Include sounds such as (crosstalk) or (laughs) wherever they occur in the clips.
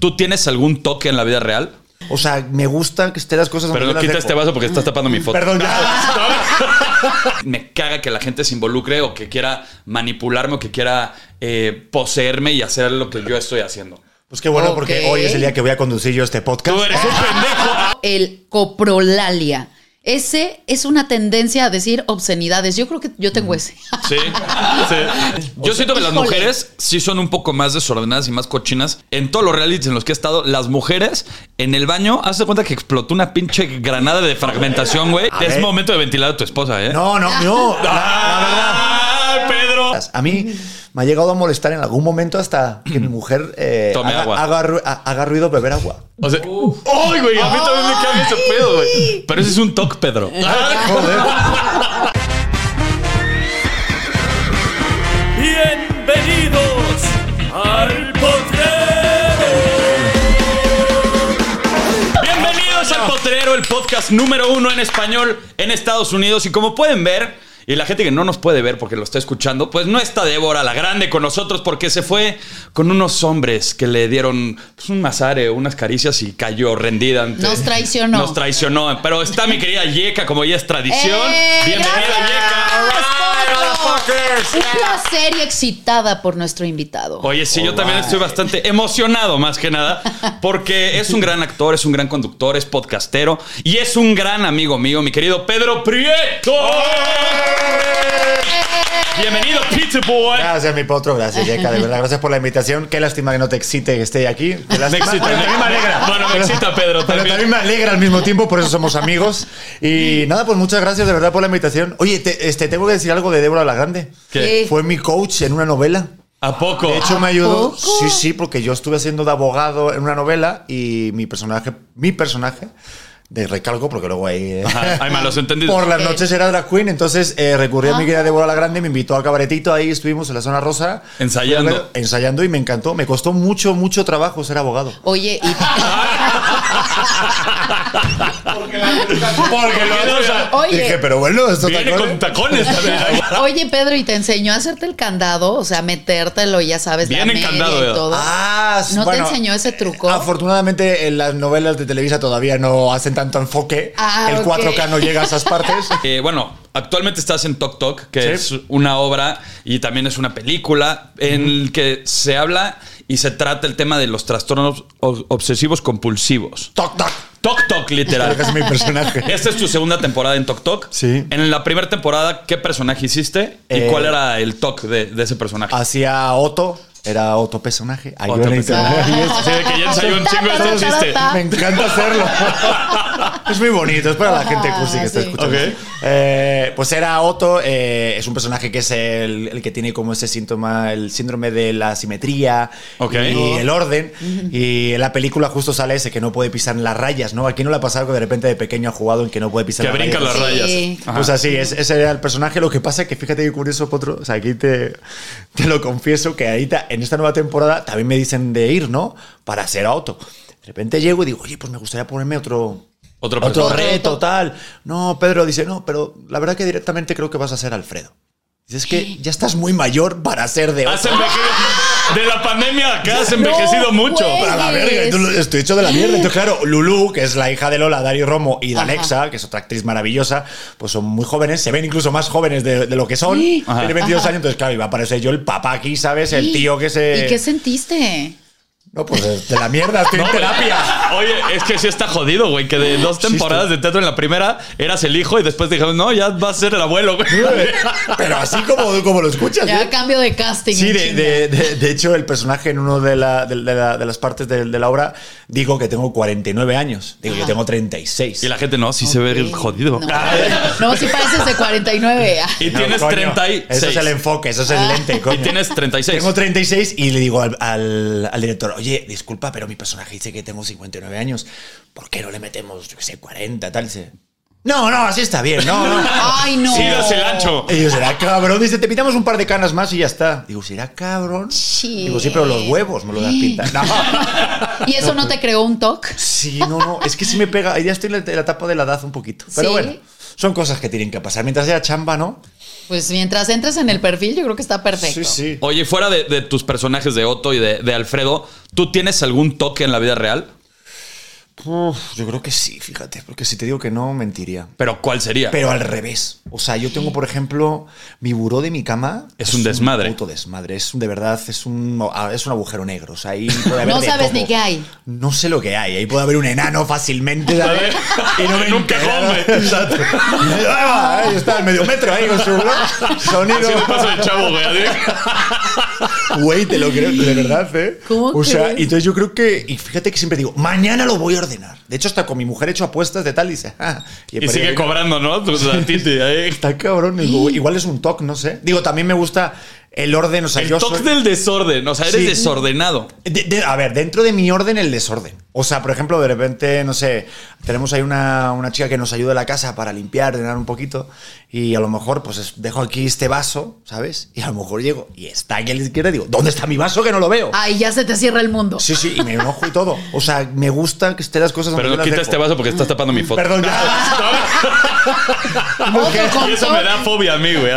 ¿Tú tienes algún toque en la vida real? O sea, me gusta que estén las cosas Pero quita este vaso porque estás tapando mi foto. Perdón, ya. (laughs) Me caga que la gente se involucre o que quiera manipularme o que quiera eh, poseerme y hacer lo que yo estoy haciendo. Pues qué bueno, porque hoy es el día que voy a conducir yo este podcast. Tú eres un pendejo. El coprolalia. Ese es una tendencia a decir obscenidades. Yo creo que yo tengo ese. Sí, sí. (laughs) Yo siento que las mujeres sí son un poco más desordenadas y más cochinas. En todos los realities en los que he estado, las mujeres en el baño, hazte cuenta que explotó una pinche granada de fragmentación, güey. Es ver. momento de ventilar a tu esposa, ¿eh? No, no, no. (laughs) La, la verdad. ¡Ay, Pedro! A mí me ha llegado a molestar en algún momento hasta que mi mujer eh, (clears throat) Tome haga, agua. haga ru- ha- haga ruido beber agua. O sea, ¡ay, güey! A mí también me caga ese pedo, güey. Pero ese es un toque, Pedro. (laughs) Bienvenidos al potrero. Bienvenidos al Potrero, el podcast número uno en español en Estados Unidos. Y como pueden ver, y la gente que no nos puede ver porque lo está escuchando, pues no está Débora la Grande con nosotros porque se fue con unos hombres que le dieron pues, un masare, unas caricias y cayó rendida. ante- Nos traicionó. Nos traicionó. Pero está mi querida Yeka, como ya es tradición. ¡Eh! Bienvenida, ¡Gracias, Yeka. Un placer y excitada por nuestro invitado. Oye, sí, yo también estoy bastante emocionado, más que nada, porque es un gran actor, es un gran conductor, es podcastero y es un gran amigo mío, mi querido Pedro Prieto. Bienvenido, Pizza Boy. Gracias, mi potro. Gracias, Yeka. De verdad, gracias por la invitación. Qué lástima que no te excite que esté aquí. Qué Me excita, Pero me- me alegra. Bueno, me Pero- excita, Pedro, Pero también. también me alegra al mismo tiempo, por eso somos amigos. Y nada, pues muchas gracias de verdad por la invitación. Oye, te, este, tengo que decir algo de Débora la Grande. ¿Qué? Fue mi coach en una novela. ¿A poco? De hecho, me ayudó. poco? Sí, sí, porque yo estuve haciendo de abogado en una novela y mi personaje, mi personaje, de recalco, porque luego ahí. eh, Ajá, hay (laughs) malos entendidos. Por las noches era drag queen, entonces eh, recurrí a mi querida Débora la Grande, me invitó al cabaretito, ahí estuvimos en la zona rosa. Ensayando. Ensayando y me encantó. Me costó mucho, mucho trabajo ser abogado. Oye, y Porque lo- Oye. Dije, pero bueno, esto Viene con tacones también. (laughs) Oye, Pedro, ¿y te enseñó a hacerte el candado? O sea, metértelo, ya sabes, la Viene media encandado, y todo. Ah, ¿No bueno, te enseñó ese truco? Afortunadamente en las novelas de Televisa todavía no hacen tanto enfoque. Ah, el ok. 4K no llega a esas partes. (laughs) Eh, bueno, actualmente estás en Tok Tok, que Sí. es una obra y también es una película en el que se habla y se trata el tema de los trastornos obsesivos compulsivos. toc, toc. Tok Tok, literal. Es mi personaje. (laughs) Esta es tu segunda temporada en Tok Tok. Sí. En la primera temporada, ¿qué personaje hiciste? ¿Y Eh, cuál era el Tok de, de ese personaje? Hacía Otto, era Otto personaje. Ahí Otro personaje. internet. Sí, de que ya ensayó un chingo este chiste. Me encanta hacerlo. es muy bonito, es para la gente cursi que está sí. escuchando. Ok. Eh, pues era Otto, eh, es un personaje que es el, el que tiene como ese síntoma, el síndrome de la simetría Ok. y el orden. Y en la película justo sale ese que no puede pisar en las rayas, ¿no? Aquí no le ha pasado que de repente de pequeño ha jugado en que no puede pisar Que las brinca rayas. las rayas. Sí. Pues así, es- ese era el personaje. Lo que pasa es que fíjate que curioso, Potro. O sea, aquí te, te lo confieso que ahorita en esta nueva temporada también me dicen de ir, ¿no? Para ser auto. De repente llego y digo, oye, pues me gustaría ponerme otro. Otro Otro reto, tal. No, Pedro dice, no, pero la verdad que directamente creo que vas a ser Alfredo. Dice, es que ya estás muy mayor para ser de Has otro. envejecido. De la pandemia acá has envejecido mucho. güey. A la verga, estoy hecho de la mierda. Entonces, claro, Lulu, que es la hija de Lola, Dari Romo, y de Ajá. Alexa, que es otra actriz maravillosa, pues son muy jóvenes, se ven incluso más jóvenes de, de lo que son. Ajá. Tiene 22 años, entonces, claro, iba a aparecer yo el papá aquí, ¿sabes? El tío que se. ¿Y qué sentiste? No, pues de, de la mierda, estoy en (laughs) No, terapia. Oye, es que sí está jodido, güey. Que de dos temporadas de teatro en la primera eras el hijo y después dijeron, no, ya vas a ser el abuelo, güey. Pero así como, como lo escuchas. Ya ¿eh? cambio de casting. Sí, en de, de- de- de hecho, el personaje en una de, la- de- de la- de las partes de, de la obra digo que tengo 49 años. Digo, yo Ajá. tengo 36. Y la gente no, sí se ve jodido. No, (laughs) no, sí pareces de 49. Y No, tienes coño, 36. Eso es el enfoque, eso es el lente, Y coño. tienes 36. Tengo 36 y le digo al, al- al director, oye, disculpa, pero mi personaje dice que tengo 59 años. ¿Por qué no le metemos, yo qué sé, 40, tal? Dice, no, no, así está bien, no, no. (laughs) Ay, no. Sí, das el ancho. Y yo, será cabrón. Dice, te pintamos un par de canas más y ya está. Digo, ¿será cabrón? Sí. Digo, sí, pero los huevos me lo das pintar. No. (laughs) ¿Y eso no te creó un toque? Sí, no, no. Es que sí me pega. Ya estoy en la, en la etapa de la edad un poquito. Pero Sí. bueno, son cosas que tienen que pasar. Mientras sea chamba, ¿no? Pues mientras entres en el perfil, yo creo que está perfecto. Sí, sí. Oye, fuera de, de tus personajes de Otto y de, de Alfredo, ¿tú tienes algún toque en la vida real? Uf, yo creo que sí, fíjate. Porque si te digo que no, mentiría. ¿Pero cuál sería? Pero al revés. O sea, yo tengo, por ejemplo, mi buró de mi cama. Es un desmadre. puto desmadre. Es un, de verdad, es un, ah, es un agujero negro. O sea, ahí puede (laughs) haber No de sabes todo. ni qué hay. No sé lo que hay. Ahí puede haber un enano fácilmente. ¿sabes? y no (laughs) me En un cajón. (laughs) Exacto. Ahí está el medio metro ahí con su. Sonido. Así me pasa el chavo, güey. Güey, te lo creo, de verdad, ¿eh? ¿Cómo O sea, crees? entonces yo creo que. Y fíjate que siempre digo, mañana lo voy a ordenar. De hecho, hasta con mi mujer he hecho apuestas de tal y dice, ah. Y sigue cobrando, ¿no? Tantito (laughs) ahí. Está cabrón. Digo, igual es un toque, no sé. Digo, también me gusta el orden. O sea, El yo toque soy- del desorden. O sea, eres Sí. desordenado. De- de- a ver, dentro de mi orden, el desorden. O sea, por ejemplo, de repente, no sé, tenemos ahí una, una chica que nos ayuda en la casa para limpiar, ordenar un poquito, y a lo mejor, pues es- dejo aquí este vaso, ¿sabes? Y a lo mejor llego y está aquí a la izquierda y digo, ¿dónde está mi vaso que no lo veo? Ay, ya se te cierra el mundo. Sí, sí, y me enojo y todo. O sea, me gusta que estén las cosas Pero no quita dejo. este vaso porque estás tapando mi foto. Perdón, ya. (laughs) Y (laughs) eso me da fobia a mí, güey.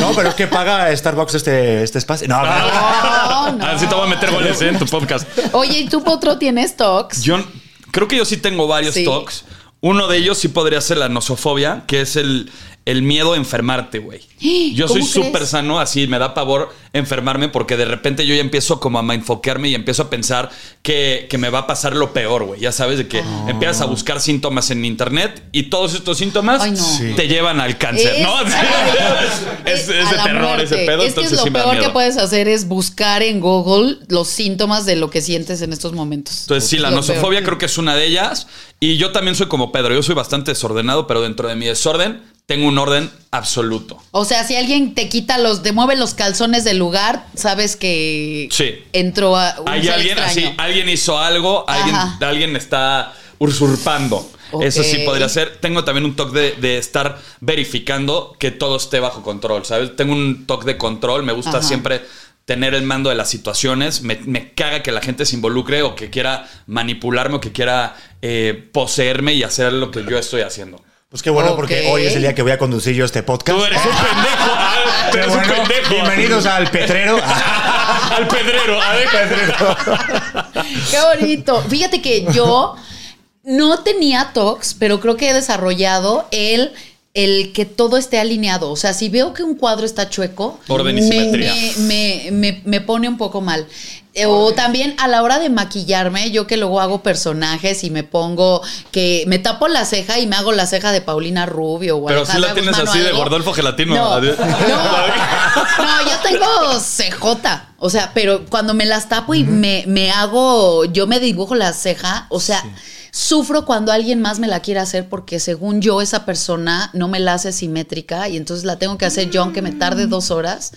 No, pero es que paga Starbucks este, este espacio. No, no. No, no. Así te voy a meter goles ¿eh? en tu podcast. Oye, ¿y tú, Potro, tienes toques? Yo creo que yo sí tengo varios Sí. talks. Uno de ellos sí podría ser la nosofobia, que es el, el miedo a enfermarte, güey. (gasps) Yo soy súper sano, así me da pavor enfermarme porque de repente yo ya empiezo como a mindfoquearme y empiezo a pensar que, que me va a pasar lo peor, güey. Ya sabes, de que Ah. empiezas a buscar síntomas en internet y todos estos síntomas Ay, no. Sí. te llevan al cáncer, Es- ¿no? es, (laughs) es de terror muerte. ese pedo, Es que entonces es lo sí me da peor que puedes hacer es buscar en Google los síntomas de lo que sientes en estos momentos. Entonces, sí, la nosofobia peor. creo que es una de ellas. Y yo también soy como Pedro. Yo soy bastante desordenado, pero dentro de mi desorden tengo un orden absoluto. O sea, si alguien te quita los, te mueve los calzones del lugar, sabes que Sí. entró a un Hay ser alguien así, alguien hizo algo, alguien, alguien está usurpando. Eso sí podría ser. Tengo también un toque de, de estar verificando que todo esté bajo control, ¿sabes? Tengo un toque de control. Me gusta Ajá. siempre tener el mando de las situaciones. Me, me caga que la gente se involucre o que quiera manipularme o que quiera eh, poseerme y hacer lo que yo estoy haciendo. Pues qué bueno, Ok. porque hoy es el día que voy a conducir yo este podcast. Tú eres un pendejo. ah, tú (laughs) Qué eres un pendejo. Bienvenidos al Petrero. (laughs) (laughs) al pedrero. A ver, Qué bonito. Fíjate que yo no tenía tox, pero creo que he desarrollado el, el que todo esté alineado. O sea, si veo que un cuadro está chueco, Orden y me, simetría. me- me- me- me pone un poco mal. Eh, O también a la hora de maquillarme, yo que luego hago personajes y me pongo que me tapo la ceja y me hago la ceja de Paulina Rubio o Pero sí Alejandra la tienes Guzmán así de. Gordolfo Gelatino. No, (laughs) no, no, yo tengo CJ. O sea, pero cuando me las tapo y me, me hago, yo me dibujo la ceja, o sea, sufro cuando alguien más me la quiere hacer porque según yo esa persona no me la hace simétrica y entonces la tengo que hacer yo aunque me tarde dos horas.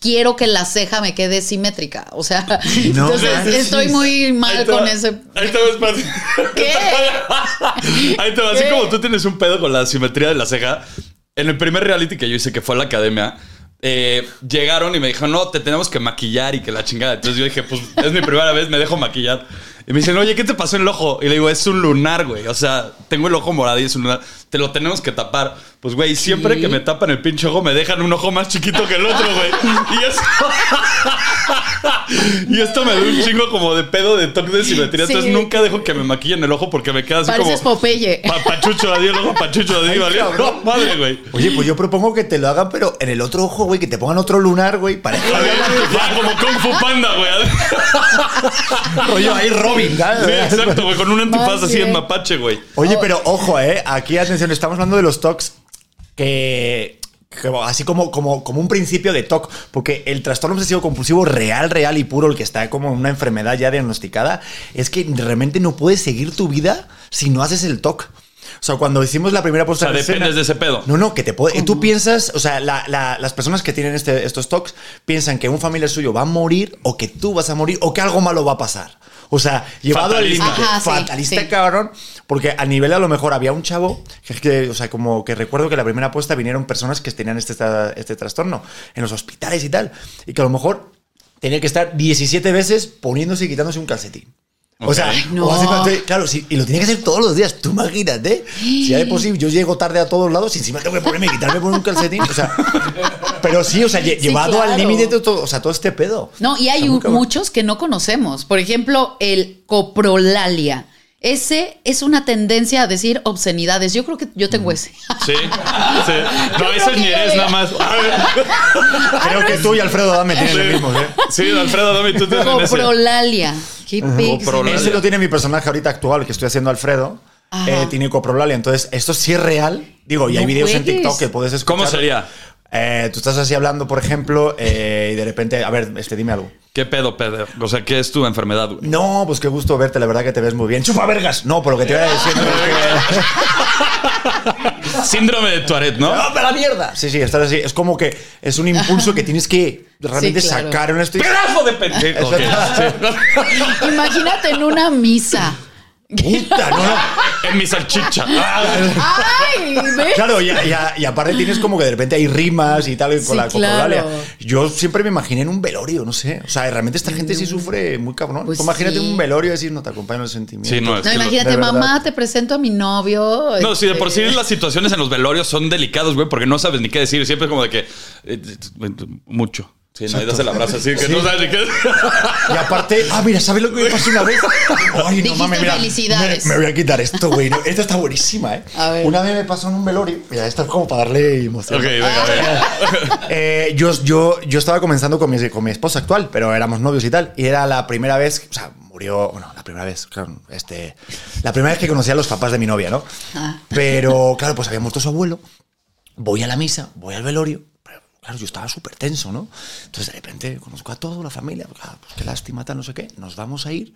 Quiero que la ceja me quede simétrica. O sea, (laughs) No entonces estoy muy mal Ahí te con ese. Ahí te va, espérate. (laughs) ¿Qué? (laughs) Ahí te va. Así como tú tienes un pedo con la simetría de la ceja, en el primer reality que yo hice, que fue a la academia, eh, llegaron y me dijeron, no, te tenemos que maquillar y que la chingada. Entonces yo dije, pues es mi primera vez, me dejo maquillar. Y me dicen, oye, ¿qué te pasó en el ojo? Y le digo, es un lunar, güey. O sea, tengo el ojo morado y es un lunar. Te lo tenemos que tapar. Pues, güey, siempre que me tapan el pinche ojo, me dejan un ojo más chiquito que el otro, güey. Y eso. (laughs) y esto me da un chingo como de pedo de toque de simetría. Sí. Entonces nunca dejo que me maquillen el ojo porque me queda así Pareces como. Popeye. Pa- pachucho, adiós, ojo pachucho, adiós. No, madre, güey. Oye, pues yo propongo que te lo hagan, pero en el otro ojo, güey, que te pongan otro lunar, güey, para A (laughs) ver, Ya, como Kung Fu Panda, güey. (laughs) rollo ahí Sí, exacto, güey. Con un antifaz así en mapache, güey. Oye, pero ojo, eh, aquí atención, estamos hablando de los TOCs que, así como, como, como un principio de TOC, porque el trastorno obsesivo compulsivo real, real y puro, el que está como una enfermedad ya diagnosticada, es que realmente no puedes seguir tu vida si no haces el TOC. O sea, cuando hicimos la primera puesta O sea, escena- dependes de ese pedo. No, no, que te puede. Tú piensas, o sea, la- la- las personas que tienen este- estos TOCs piensan que un familiar suyo va a morir o que tú vas a morir o que algo malo va a pasar. O sea, llevado Fatalista. al límite. Fatalista, sí. cabrón. Porque a nivel a lo mejor había un chavo que es que, o sea, como que recuerdo que la primera apuesta vinieron personas que tenían este, este trastorno en los hospitales y tal. Y que a lo mejor tenía que estar 17 veces poniéndose y quitándose un calcetín. O sea. No. o claro, sí, y lo tenía que hacer todos los días. Tú imagínate. Si por sí yo llego tarde a todos lados y encima tengo que ponerme y quitarme por un calcetín. O sea, (laughs) pero sí, o sea, lle- Sí, llevado claro. al límite de todo, o sea, todo este pedo. No, y hay un- muchos que no conocemos. Por ejemplo, el coprolalia. Ese es una tendencia a decir obscenidades. Yo creo que yo tengo ese. Sí, (laughs) sí. No, creo ese ni yo eres nada más. (laughs) Creo que tú y Alfredo Dame tienen lo mismo, ¿eh? Sí, Alfredo, dame tú tienes ese. Coprolalia. Qué. Coprolalia. Ese lo tiene mi personaje ahorita actual que estoy haciendo Alfredo. Eh, tiene coprolalia. Entonces, esto sí es real. Digo, y hay No vídeos en. TikTok que puedes escuchar. ¿Cómo sería? Eh, tú estás así hablando, por ejemplo, eh, y de repente, a ver, este, dime algo. ¿Qué pedo, pedo? O sea, ¿qué es tu enfermedad, güey? No, pues qué gusto verte, la verdad que te ves muy bien. ¡Chupa vergas! No, por lo que te iba a decir. no, es que- (laughs) (laughs) Síndrome de Tourette, ¿no? ¡No, para la mierda! Sí, sí, estás así. Es como que es un impulso que tienes que realmente Sí, claro. sacar en esto. y- ¡Pedazo de pendejo! (laughs) Sí. Imagínate en una misa. ¡Puta! No, no. En mi salchicha. ¡Ay! ¿ves? Claro, y, y- y aparte tienes como que de repente hay rimas y tal con Sí, la claro. Yo siempre me imaginé en un velorio, no sé. O sea, realmente esta gente sí sufre muy cabrón. Pues imagínate sí. un velorio y decir, no te acompañan los sentimientos. Sí, no, es No, imagínate, mamá, te presento a mi novio. No, sí, de por sí Este, las situaciones en los velorios son delicados, güey, porque no sabes ni qué decir. Siempre es como de que. eh, mucho. Sí, no, y das el abrazo así, que no sabes ni qué Y aparte, ah, mira, ¿sabes lo que me pasó una vez? Ay, no mames, mira. felicidades. Me, me voy a quitar esto, güey. No, Esta está buenísima, ¿eh? A ver. Una vez me pasó en un velorio. Mira, esto es como para darle emoción. Ok, venga, venga. (laughs) Eh, yo, yo, yo estaba comenzando con mi, con mi esposa actual, pero éramos novios y tal. Y era la primera vez, o sea, murió, bueno, la primera vez, claro, este, la primera vez que conocía a los papás de mi novia, ¿no? Ah. Pero, claro, pues había muerto su abuelo. Voy a la misa, voy al velorio. Claro, yo estaba súper tenso, ¿no? Entonces, de repente, conozco a toda la familia. Claro, pues qué lástima, tal, no sé qué. Nos vamos a ir.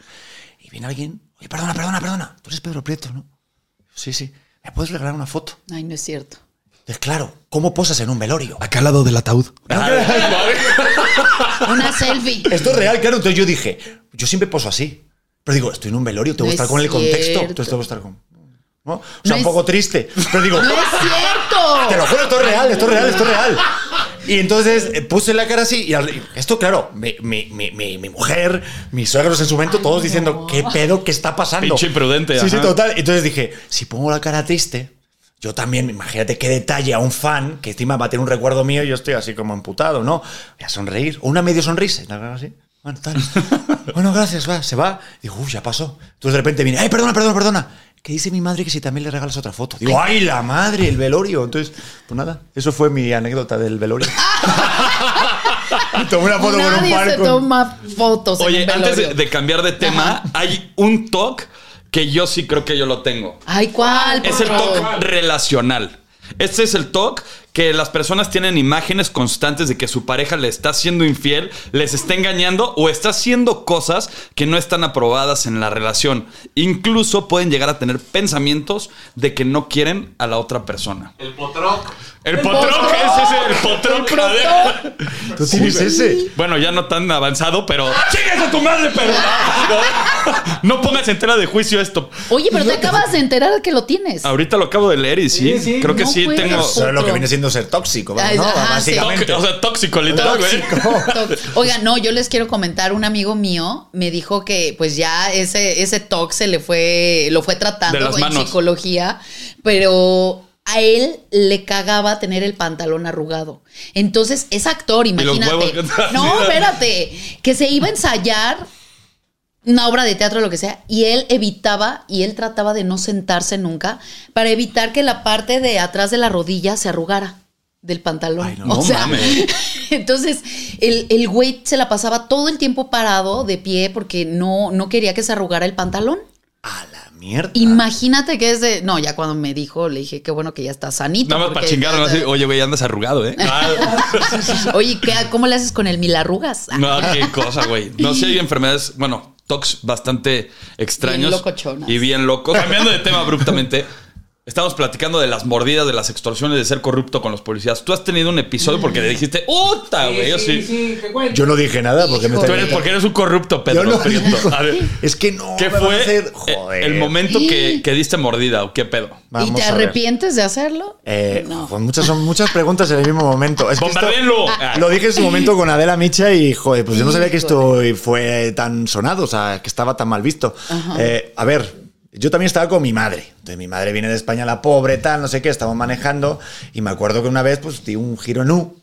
Y viene alguien. Oye, perdona, perdona, perdona. Tú eres Pedro Prieto, ¿no? Sí, sí. ¿Me puedes regalar una foto? Ay, no es cierto. Pues claro, ¿cómo posas en un velorio? Acá al lado del ataúd. (laughs) Una selfie. Esto es real, claro. Entonces yo dije, yo siempre poso así. Pero digo, estoy en un velorio, tengo que No estar es con el contexto. Entonces tengo que estar con. ¿no? O sea, No un es- poco triste. Pero digo, (laughs) ¡No es cierto! te lo juro, esto es real, esto es real, esto es real. Y entonces eh, puse la cara así. Y al- esto, claro, mi, mi, mi, mi, mi mujer, mis suegros en su momento, todos diciendo, ¿qué pedo? ¿Qué está pasando? Pinche imprudente, Sí, sí, ajá. total. Entonces dije, si pongo la cara triste. Yo también, imagínate qué detalle a un fan que encima va a tener un recuerdo mío y yo estoy así como emputado, ¿no? Voy a sonreír. O una medio sonrisa. y la cara así. Bueno, tal. (laughs) bueno, gracias, va, se va. Digo, uy, ya pasó. Entonces de repente viene, ay, perdona, perdona, perdona. Que dice mi madre que si también le regalas otra foto. Digo, ay, la madre, el velorio. Entonces, pues nada, eso fue mi anécdota del velorio. (laughs) Y Tomé una foto con un Nadie fan se toma fotos en Oye, un antes de, cambiar de tema, hay un TOC que yo sí creo que yo lo tengo. Ay, ¿cuál? Es el? TOC relacional. Este es el TOC que las personas tienen imágenes constantes de que su pareja le está siendo infiel, les está engañando o está haciendo cosas que no están aprobadas en la relación. Incluso pueden llegar a tener pensamientos de que no quieren a la otra persona. El potroc. El potroc, potroc. ese es el potroc. El. ¿Tú tienes ese? Bueno, ya no tan avanzado, pero. ¡Chingas a tu madre, pero! No, (laughs) no pongas en tela de juicio esto. Oye, pero te acabas de enterar que lo tienes. Ahorita lo acabo de leer y sí, creo que No sí tengo. Eso es lo que viene siendo ser tóxico, Ay, ¿no? ajá, sí. Básicamente. Tóxico, o sea, tóxico, literal, güey. Toc. Oiga, no, yo les quiero comentar, un amigo mío me dijo que pues ya ese, ese TOC se le fue, lo fue tratando en manos. psicología, pero a él le cagaba tener el pantalón arrugado. Entonces, es actor, imagínate. No, espérate, que se iba a ensayar una obra de teatro o lo que sea, y él evitaba y él trataba de no sentarse nunca para evitar que la parte de atrás de la rodilla se arrugara del pantalón. Ay, no, no mames. (laughs) entonces el, el güey se la pasaba todo el tiempo parado de pie porque no, no quería que se arrugara el pantalón. A la mierda. Imagínate que es de. No, ya cuando me dijo, le dije, qué bueno que ya está sanito. Nada más para chingar, ¿no? Así, Oye, güey, andas arrugado, ¿eh? (laughs) (laughs) Oye, ¿qué- ¿cómo le haces con el mil arrugas? (laughs) No, qué cosa, güey. No sé, hay enfermedades, bueno, tocs bastante extraños. Bien locochonas. Y bien locos. Cambiando de tema abruptamente. Estamos platicando de las mordidas, de las extorsiones, de ser corrupto con los policías. Tú has tenido un episodio porque le dijiste, ¡Uta, güey! Yo sí. Yo no dije nada porque me. Tú está eres porque eres un corrupto, Pedro. Yo no Prieto. A ver, Es que no. ¿qué fue hacer- Joder. el momento que, que diste mordida o qué pedo? Vamos ¿Y te arrepientes de hacerlo? Eh, no. pues muchas, son muchas preguntas en el mismo momento. Es que esto- ¡Bombardéenlo! Lo dije en su momento con Adela Micha y, joder, pues yo no sabía que esto fue tan sonado, o sea, que estaba tan mal visto. Eh, a ver, yo también estaba con mi madre. Entonces, mi madre viene de España, la pobre, tal, no sé qué, estamos manejando. Y me acuerdo que una vez, pues, di un giro nu.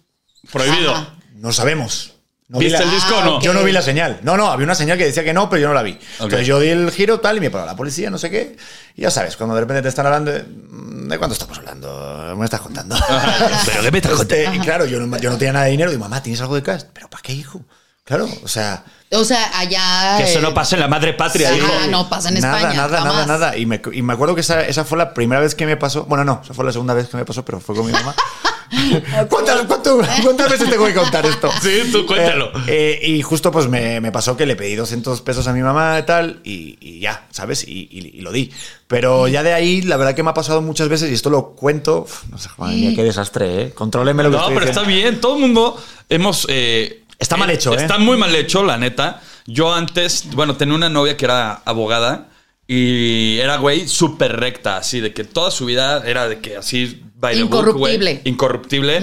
Prohibido. Ajá. No sabemos. No vi ¿Viste la- el disco o no? Yo no vi la señal. No, no, había una señal que decía que no, pero yo no la vi. Entonces yo di el giro tal y me paró la policía, no sé qué. Y ya sabes, cuando de repente te están hablando, de, ¿de cuánto estamos hablando? ¿Me estás contando? (laughs) (laughs) ¿Pero qué me estás Este, y claro, yo no, yo no tenía nada de dinero. Digo, mamá, ¿tienes algo de cash? ¿Pero para qué, hijo? Claro, o sea... O sea, allá. Que eso eh, no pasa en la madre patria, Ajá, hijo. no pasa en nada, España. Nada, nada, jamás. nada. Y me, y me acuerdo que esa, esa fue la primera vez que me pasó. Bueno, no, esa fue la segunda vez que me pasó, pero fue con mi mamá. (laughs) ¿Cuántas, cuánto- cuántas veces tengo que contar esto? (laughs) Sí, tú cuéntalo. Eh, eh, y justo pues me, me pasó que le pedí 200 pesos a mi mamá y tal, y, y ya, ¿sabes? Y, y- y lo di. Pero ya de ahí, la verdad que me ha pasado muchas veces, y esto lo cuento. uf, no sé, madre mía, qué desastre, ¿eh? Contróleme lo que No, estoy pero diciendo. está bien. Todo el mundo hemos. Eh, Está mal hecho, ¿eh? Está muy mal hecho, la neta. Yo antes, bueno, tenía una novia que era abogada y era, güey, súper recta, así, de que toda su vida era de que así. by the book, güey, Incorruptible. incorruptible.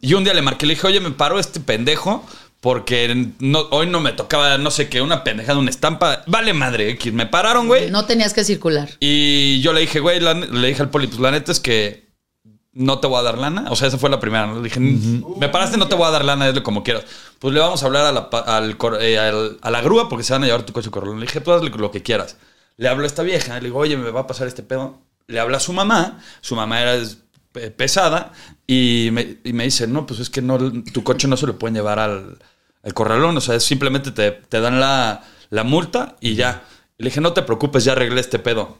Y un día le marqué, le dije, oye, me paro este pendejo. Porque no, hoy no me tocaba, no sé qué, una pendejada, una estampa. Vale madre, X. Me pararon, güey. No tenías que circular. Y yo le dije, güey, la- le dije al poli, pues la neta es que no te voy a dar lana. O sea, esa fue la primera. Le dije, me paraste, no te voy a dar lana, hazle como quieras. Pues le vamos a hablar a la, eh, a la grúa porque se van a llevar tu coche corralón. Le dije, tú hazle lo que quieras. Le hablo a esta vieja, le digo, oye, me va a pasar este pedo. Le habla a su mamá, su mamá era pesada y me, dice, no, pues es que no, tu coche no se lo pueden llevar al, al corralón. O sea, simplemente te, dan la, la multa y ya. Le dije, no te preocupes, ya arreglé este pedo.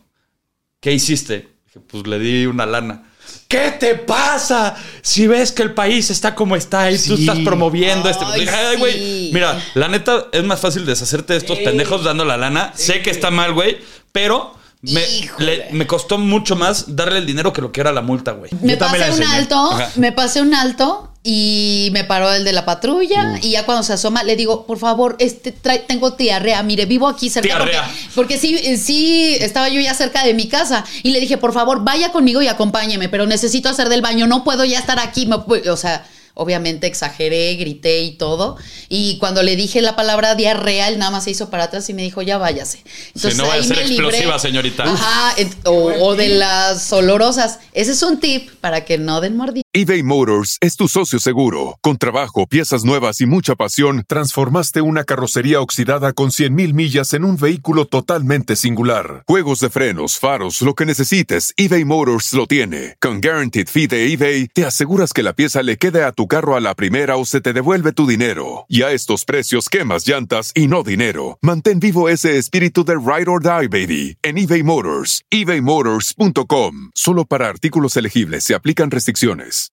¿Qué hiciste? Pues le di una lana. ¿Qué te pasa? Si ves que el país está como está y tú estás promoviendo este. Ay, Dije, "Ay, güey, sí. Mira, la neta es más fácil deshacerte de estos pendejos dando la lana. Sé que está mal, güey, pero me, Híjole. le- me costó mucho más darle el dinero que lo que era la multa, güey. Me pasé un alto, Ajá. me pasé un alto y me paró el de la patrulla y ya cuando se asoma le digo, por favor, este trae- tengo diarrea, mire, vivo aquí cerca porque, porque sí, sí estaba yo ya cerca de mi casa y le dije, por favor, vaya conmigo y acompáñeme, pero necesito hacer del baño, no puedo ya estar aquí, me o sea, obviamente exageré, grité y todo y cuando le dije la palabra diarrea, él nada más se hizo para atrás y me dijo, ya váyase. Entonces no vaya a ahí ser explosiva, señorita. Ajá, o de las olorosas. Ese es un tip para que no den mordida. eBay Motors es tu socio seguro. Con trabajo, piezas nuevas y mucha pasión, transformaste una carrocería oxidada con 100.000 millas en un vehículo totalmente singular. Juegos de frenos, faros, lo que necesites, eBay Motors lo tiene. Con Guaranteed Fee de eBay, te aseguras que la pieza le quede a tu carro a la primera o se te devuelve tu dinero. Y a estos precios, quemas llantas y no dinero. Mantén vivo ese espíritu de Ride or Die, baby, en eBay Motors. ebaymotors.com. Solo para artículos elegibles se aplican restricciones.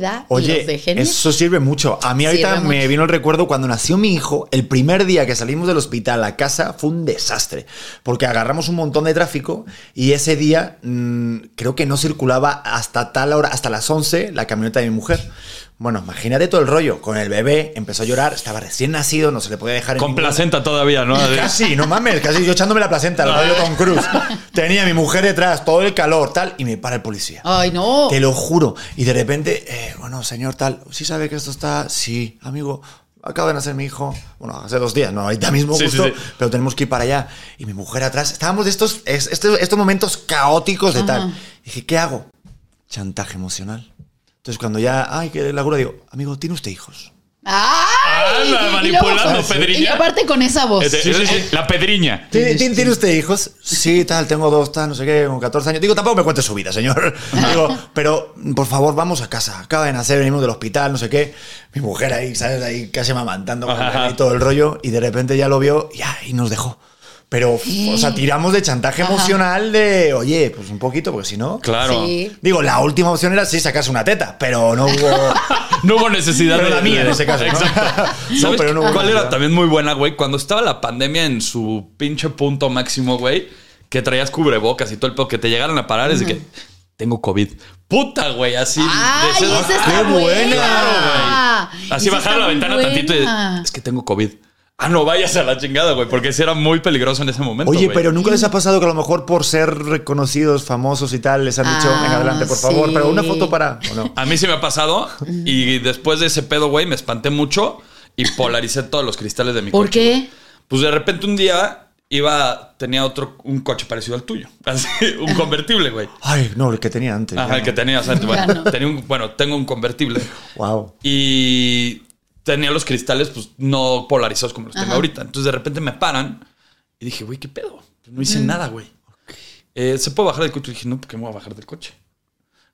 Y los Oye, dejen ir. eso sirve mucho. A mí ahorita Sirve me mucho. vino el recuerdo cuando nació mi hijo, el primer día que salimos del hospital a casa fue un desastre, porque agarramos un montón de tráfico y ese día mm, creo que no circulaba hasta tal hora, hasta las 11, la camioneta de mi mujer. Bueno, imagínate todo el rollo, con el bebé, empezó a llorar, estaba recién nacido, no se le podía dejar en Con ningún- placenta todavía, ¿no? (laughs) Casi, no mames, casi yo echándome la placenta, el rollo Tom Cruise. (laughs) Tenía a mi mujer detrás, todo el calor, tal, y me para el policía. Ay, no. Te lo juro. Y de repente, eh, bueno, señor tal, ¿sí sabe que esto está? Sí, amigo, acaba de nacer mi hijo. Bueno, hace dos días, no, ahorita mismo Sí, sí, justo, sí. pero tenemos que ir para allá. Y mi mujer atrás. Estábamos de estos, es- estos, estos momentos caóticos de tal. Dije, ¿qué hago? Chantaje emocional. Entonces cuando ya, ay, que la grúa, digo, amigo, ¿tiene usted hijos? ¡Ay! Anda, Y manipulando, luego- Pedriña. Y aparte con esa voz. Eh, eh, eh, La pedriña. ¿Tiene, tiene- usted hijos? Sí, tal, tengo dos, tal, no sé qué, con 14 años. Digo, tampoco me cuente su vida, señor. Digo, pero por favor, vamos a casa. Acaba de nacer, venimos del hospital, no sé qué. Mi mujer ahí, ¿sabes? Ahí casi mamantando y todo el rollo. Y de repente ya lo vio y, ay, nos dejó. Pero, o sea, tiramos de chantaje Ajá. emocional de, oye, pues un poquito, porque si no. Claro. Sí. Digo, la última opción era sí sacarse una teta, pero no hubo. (laughs) No hubo necesidad Pero de la mía en ese caso, ¿no? Exacto. (laughs) No, ¿Sabes pero no hubo cuál era también muy buena, güey? Cuando estaba la pandemia en su pinche punto máximo, güey. que traías cubrebocas y todo el pedo, que te llegaran a parar, es de que tengo COVID. Puta, güey, así. ¡Ay, de esa está ¡Qué buena! buena! Así bajar la ventana tantito y es que tengo COVID. Ah, no vayas a la chingada, güey, porque sí era muy peligroso en ese momento. Oye, güey. pero nunca les ha pasado que a lo mejor por ser reconocidos, famosos y tal, les han dicho, Ah, venga, adelante, por sí. favor, pero una foto para. ¿o no? A mí sí me ha pasado y después de ese pedo, güey, me espanté mucho y polaricé todos los cristales de mi ¿Por coche. qué? Pues de repente un día iba, tenía otro, un coche parecido al tuyo. (laughs) Así, un convertible, güey. Ay, no, el que tenía antes. Ajá, el que tenía, o sea, (laughs) Ya bueno, no. tenía un, bueno, tengo un convertible Wow. y tenía los cristales, pues no polarizados como los tengo ahorita. Entonces de repente me paran y dije, güey, ¿qué pedo? No hice nada, güey. Eh, ¿Se puede bajar del coche? Y dije, no, ¿por qué me voy a bajar del coche?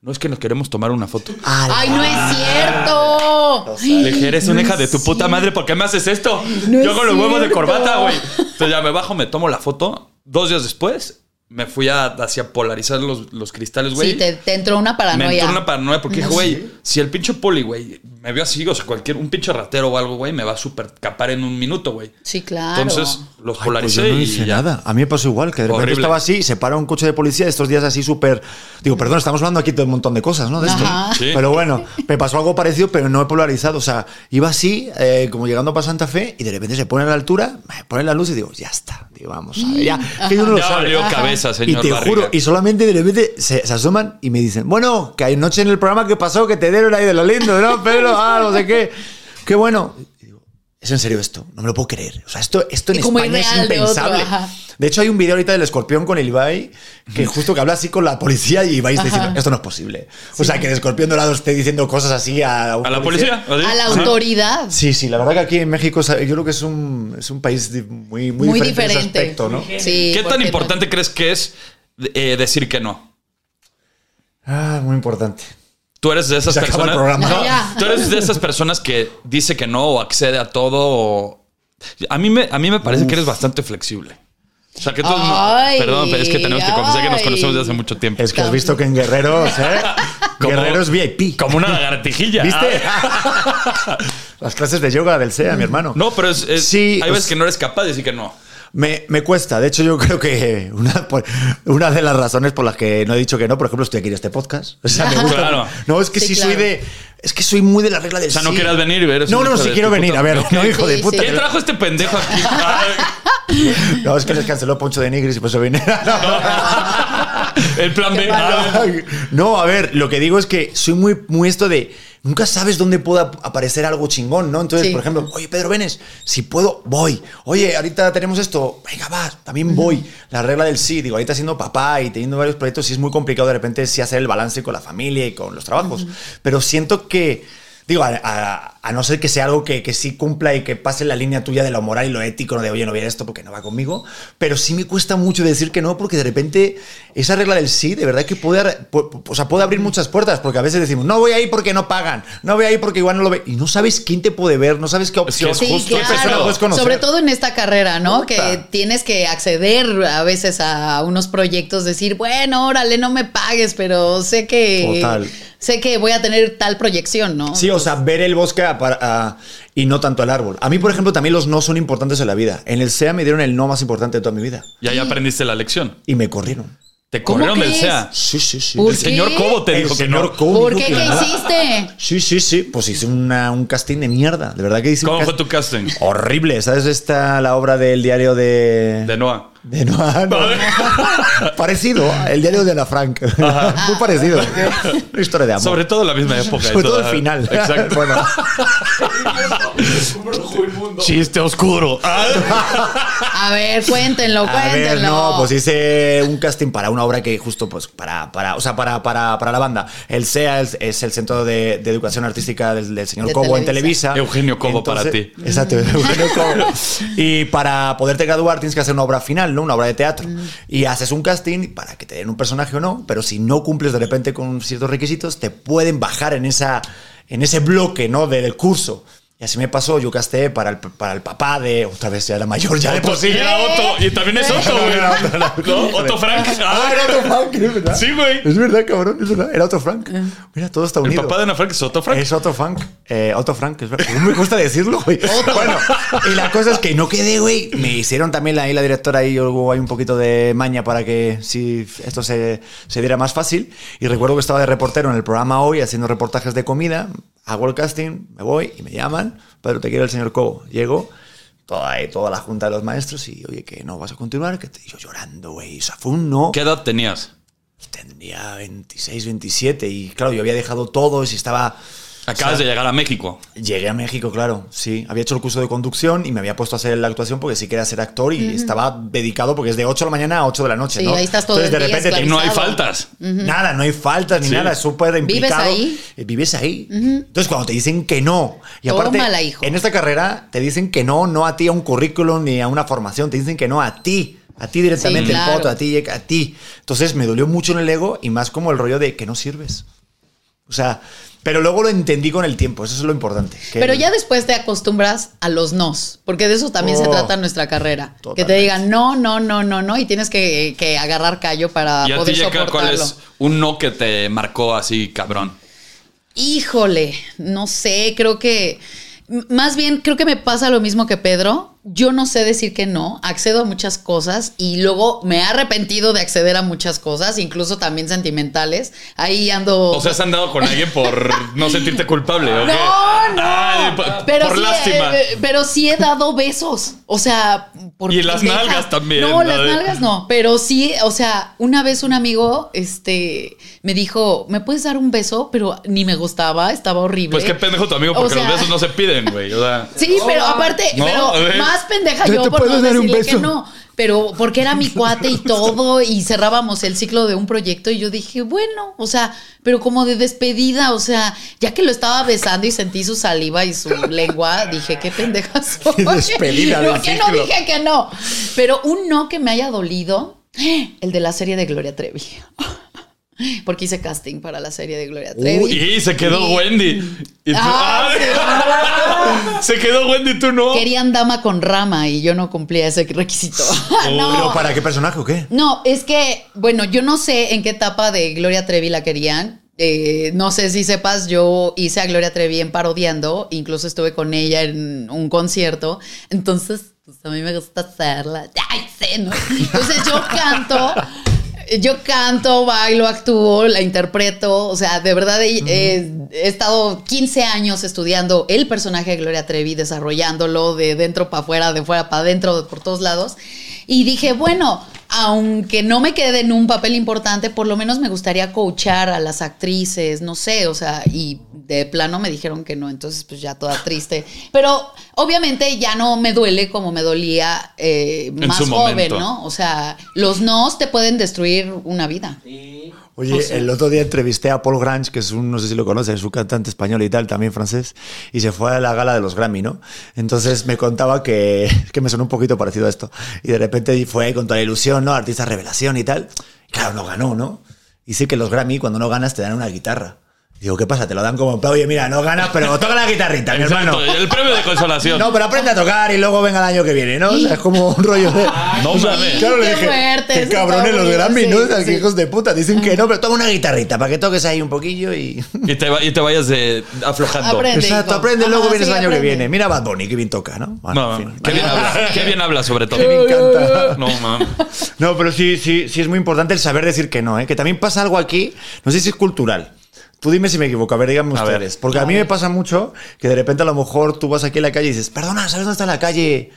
No es que nos queremos tomar una foto. ¡Ay, no es cierto! Le dije, eres una No hija de tu puta madre, ¿por qué me haces esto? No Yo es con los huevos de corbata, güey. Entonces ya me bajo, me tomo la foto. Dos días después, me fui a, hacia polarizar los, los cristales, güey. Sí, te, te entró una me paranoia. entró una paranoia porque dije, No, güey, sí. si el pinche poli, güey, me vio así, o sea, cualquier, un pinche ratero o algo, güey, me va a super capar en un minuto, güey. Sí, claro. Entonces, los Ay, pues polaricé yo no y hice ya. nada. A mí me pasó igual, que de repente estaba así, se para un coche de policía estos días así súper. Digo, perdón, estamos hablando aquí de un montón de cosas, ¿no? De esto. Ajá. Sí. Pero bueno, me pasó algo parecido, pero no he polarizado. O sea, iba así, eh, como llegando para Santa Fe, y de repente se pone a la altura, me pone la luz y digo, ya está. Digo, vamos a ver, ya. Que uno lo Ya sabe. Y te Barriga. juro, y solamente de repente se, se asoman y me dicen, bueno, que hay noche en el programa que pasó que te dieron ahí de lo lindo, ¿no? Pero, ah, no sé qué. Qué bueno. ¿Es en serio esto? No me lo puedo creer. O sea, esto, esto en España es irreal de otro, impensable. De hecho, hay un video ahorita del escorpión con el Ibai que justo que habla así con la policía y Ibai está diciendo, esto no es posible. O sea, que el escorpión dorado esté diciendo cosas así a, ¿A la policía? ¿Así? A la autoridad. Sí, sí, la verdad que aquí en México yo creo que es un, es un país muy, muy, Muy, diferente, en ese diferente. aspecto, ¿no? Sí, ¿Qué ¿por tan no? importante crees que es eh, decir que no? Ah, muy importante. Tú eres de esas Se acaba el personas. programa. No, Ya. tú eres de esas personas que dice que no o accede a todo. o- A mí me, a mí me parece que eres bastante flexible. O sea, que tú. Ay, perdón, pero es que tenemos que confesar que nos ay. conocemos desde hace mucho tiempo. Es que has visto que en Guerreros, ¿eh? (laughs) Como- Guerreros VIP. Como una lagartijilla. ¿Viste? (laughs) Las clases de yoga del SEA, mi hermano. No, pero es, es- Sí, hay veces que no eres capaz de decir que no. Me, me cuesta. De hecho, yo (laughs) creo que una, una de las razones por las que no he dicho que no, por ejemplo, estoy aquí en este podcast. O sea, me gusta. Claro. No, es que sí, Sí, soy de. Es que soy muy de la regla del O sea, no sí. quieras venir y ver. No, no, sí quiero venir. A ver, no, hijo de Sí, puta. sí. ¿Quién trajo este pendejo aquí? (laughs) No, es que les canceló Poncho de Nigris y por eso vine. el plan B. No, a ver, lo que digo es que soy muy, muy esto de. Nunca sabes dónde pueda aparecer algo chingón, ¿no? Entonces, Sí. por ejemplo, oye, Pedro Venes, si puedo, voy. Oye, ahorita tenemos esto, venga, va, también voy. La regla del sí, digo, ahorita siendo papá y teniendo varios proyectos, sí es muy complicado de repente sí hacer el balance con la familia y con los trabajos. Pero siento que, digo, a, a- a no ser que sea algo que, que sí cumpla y que pase la línea tuya de lo moral y lo ético, no de, oye, no voy a esto porque no va conmigo, pero sí me cuesta mucho decir que no, porque de repente esa regla del sí, de verdad que puede, o sea, puede abrir muchas puertas, porque a veces decimos, no voy ahí porque no pagan, no voy ahí porque igual no lo ve, y no sabes quién te puede ver, no sabes qué opción, es Sí, justo qué persona claro. puedes conocer. Sobre todo en esta carrera, ¿no? Puta. Que tienes que acceder a veces a unos proyectos, decir, bueno, órale, no me pagues, pero sé que Total. sé que voy a tener tal proyección, ¿no? Sí, o sea, ver el bosque a- para- a- y no tanto el árbol. A mí, por ejemplo, también los no son importantes en la vida. En el SEA me dieron el no más importante de toda mi vida. Y ahí aprendiste la lección. Y me corrieron. Te ¿Cómo corrieron del? SEA. Sí, sí, sí. ¿Por El señor? Cobo te El dijo que no. Cobo ¿Por qué? ¿Qué hiciste? Sí, sí, sí. Pues hice una- un casting de mierda. De verdad que hice un ¿Cómo fue tu casting? Horrible. ¿Sabes esta la obra del diario de. De Noah. De Noah, no. (laughs) parecido, el diario de la Frank. Muy parecido. Una historia de amor. Sobre todo la misma época. Sobre todo el final. Exacto. bueno, Chiste oscuro. A ver, cuéntenlo, a ver, cuéntenlo. no, pues hice un casting para una obra que justo, pues, para, para, o sea, para, para, para la banda. El SEA es, es el Centro de, de Educación Artística del, del señor De Cobo en Televisa. Televisa. Eugenio Cobo para ti. Exacto, (laughs) Eugenio Cobo. Y para poderte graduar tienes que hacer una obra final, Una obra de teatro. Y haces un casting para que te den un personaje o no, pero si no cumples de repente con ciertos requisitos, te pueden bajar en, esa, en ese bloque, ¿no? Del curso. Y así me pasó, yo casté para el, para el papá de. Otra vez ya era mayor, ya de por sí. Era Otto. Y también es Otto, güey. ¿No? Otto Frank. Ah, era Otto Frank, es verdad. Sí, güey. Es verdad, cabrón, es verdad. Era Otto Frank. Mira, todo está El unido. papá de Ana Frank es Otto Frank. Es Otto Frank. Eh, Otto Frank, es verdad. ¿Cómo me gusta decirlo, güey? Bueno, y la cosa es que no quedé, güey. Me hicieron también ahí la directora y hubo ahí un poquito de maña para que si esto se, se diera más fácil. Y recuerdo que estaba de reportero en el programa hoy haciendo reportajes de comida. Hago el casting, me voy y me llaman. Pedro, te quiere el señor Cobo. Llego. Toda, toda la junta de los maestros y, oye, que no vas a continuar, que te, yo llorando, güey. O sea, fue un no. ¿Qué edad tenías? Tendría 26, 27 y claro, yo había dejado todo y si estaba... Acabas de llegar a México. Llegué a México, claro, sí. Había hecho el curso de conducción y me había puesto a hacer la actuación porque sí quería ser actor y estaba dedicado porque es de 8 de la mañana a 8 de la noche, Sí, ¿no? ahí estás todo Entonces, el día te- Y no hay faltas. Nada, no hay faltas ni Sí. nada, es súper implicado. ahí? Eh, Vives ahí. Entonces, cuando te dicen que no, y aparte, Tómala, hijo. en esta carrera te dicen que no, no a ti a un currículum ni a una formación, te dicen que no a ti. A ti directamente, Sí, el poto, a ti, a ti. Entonces me dolió mucho en el ego y más como el rollo de que no sirves. O sea, pero luego lo entendí con el tiempo, eso es lo importante. que- Pero ya después te acostumbras a los nos, porque de eso también se Oh, trata nuestra carrera. Que te digan no, no, no, no, no, y tienes que, que agarrar callo para ¿Y a ti, poder cuál soportarlo. es un no que te marcó así, cabrón? Híjole, no sé, creo que más bien creo que me pasa lo mismo que Pedro. Yo no sé decir que no, accedo a muchas cosas y luego me he arrepentido de acceder a muchas cosas, incluso también sentimentales. Ahí ando O sea, has andado con alguien por no (laughs) sentirte culpable, ¿o qué? No, no. Por, pero por sí, lástima. eh, eh, pero sí he dado besos. O sea, por Y las nalgas también, No, la las de- nalgas no. Pero sí, o sea, una vez un amigo este, me dijo, ¿me puedes dar un beso? Pero ni me gustaba, estaba horrible. Pues qué pendejo tu amigo, O porque sea- los besos no se piden, güey. O sea, Sí, pero aparte, No, a ver. pero más pendeja ¿Te- yo te por no un decirle beso? que no. Pero porque era mi cuate y todo, y cerrábamos el ciclo de un proyecto, y yo dije, bueno, o sea, pero como de despedida, o sea, ya que lo estaba besando y sentí su saliva y su lengua, dije, qué pendeja (laughs) soy. Despedida ¿Por (laughs) qué no dije que no? Pero un no que me haya dolido, el de la serie de Gloria Trevi. Porque hice casting para la serie de Gloria Trevi. y se quedó Y- Wendy. Y tú- Ah, (laughs) se quedó Wendy tú no. Querían dama con rama y yo no cumplía ese requisito. (laughs) (laughs) no. ¿Pero para qué personaje o qué? No, es que, bueno, yo no sé en qué etapa de Gloria Trevi la querían. Eh, no sé si sepas, yo hice a Gloria Trevi en parodiando, incluso estuve con ella en un concierto. Entonces, pues a mí me gusta hacerla. Ay, sé, ¿no? Entonces yo canto. Yo canto, bailo, actúo, la interpreto. O sea, de verdad he, he estado 15 años estudiando el personaje de Gloria Trevi, desarrollándolo de dentro para afuera, de fuera para adentro, por todos lados. Y dije, bueno, aunque no me quede en un papel importante, por lo menos me gustaría coachar a las actrices, no sé, o sea, y de plano me dijeron que no, entonces pues ya toda triste. Pero obviamente ya no me duele como me dolía eh, más joven, momento. ¿no? O sea, los nos te pueden destruir una vida. Oye, el otro día entrevisté a Paul Grange, que es un, no sé si lo conoces, es un cantante español y tal, también francés, y se fue a la gala de los Grammy, ¿no? Entonces me contaba que, (laughs) que me sonó un poquito parecido a esto. Y de repente fue con toda la ilusión, ¿no? Artista revelación y tal. Y claro, no ganó, ¿no? Y sí que los Grammy, cuando no ganas, te dan una guitarra. Digo, ¿qué pasa? Te lo dan como, en plan, oye, mira, no ganas, pero toca la guitarrita, mi hermano. El premio de consolación. No, pero aprende a tocar y luego venga el año que viene, ¿no? O sea, es como un rollo de. No O sea, mames. Claro, le Qué dije. fuerte, Qué cabrones los Grammy, sí, ¿no? Sí. que hijos de puta. Dicen que no, pero toma una guitarrita para que toques ahí un poquillo y. Y te, va- y te vayas de, aflojando. Aprende. Exacto, hijo. aprende, luego vienes sí, el año que viene. Mira Bad Bunny, que bien toca, ¿no? Bueno, No, en fin. qué bien habla. Qué bien habla, sobre todo. Que (laughs) me encanta. No, mames. No, pero sí, sí, sí es muy importante el saber decir que no, ¿eh? Que también pasa algo aquí, no sé si es cultural. Tú dime si me equivoco, a ver, díganme A ver. ustedes. Porque a mí me pasa mucho que de repente a lo mejor tú vas aquí en la calle y dices, perdona, ¿sabes dónde está la calle?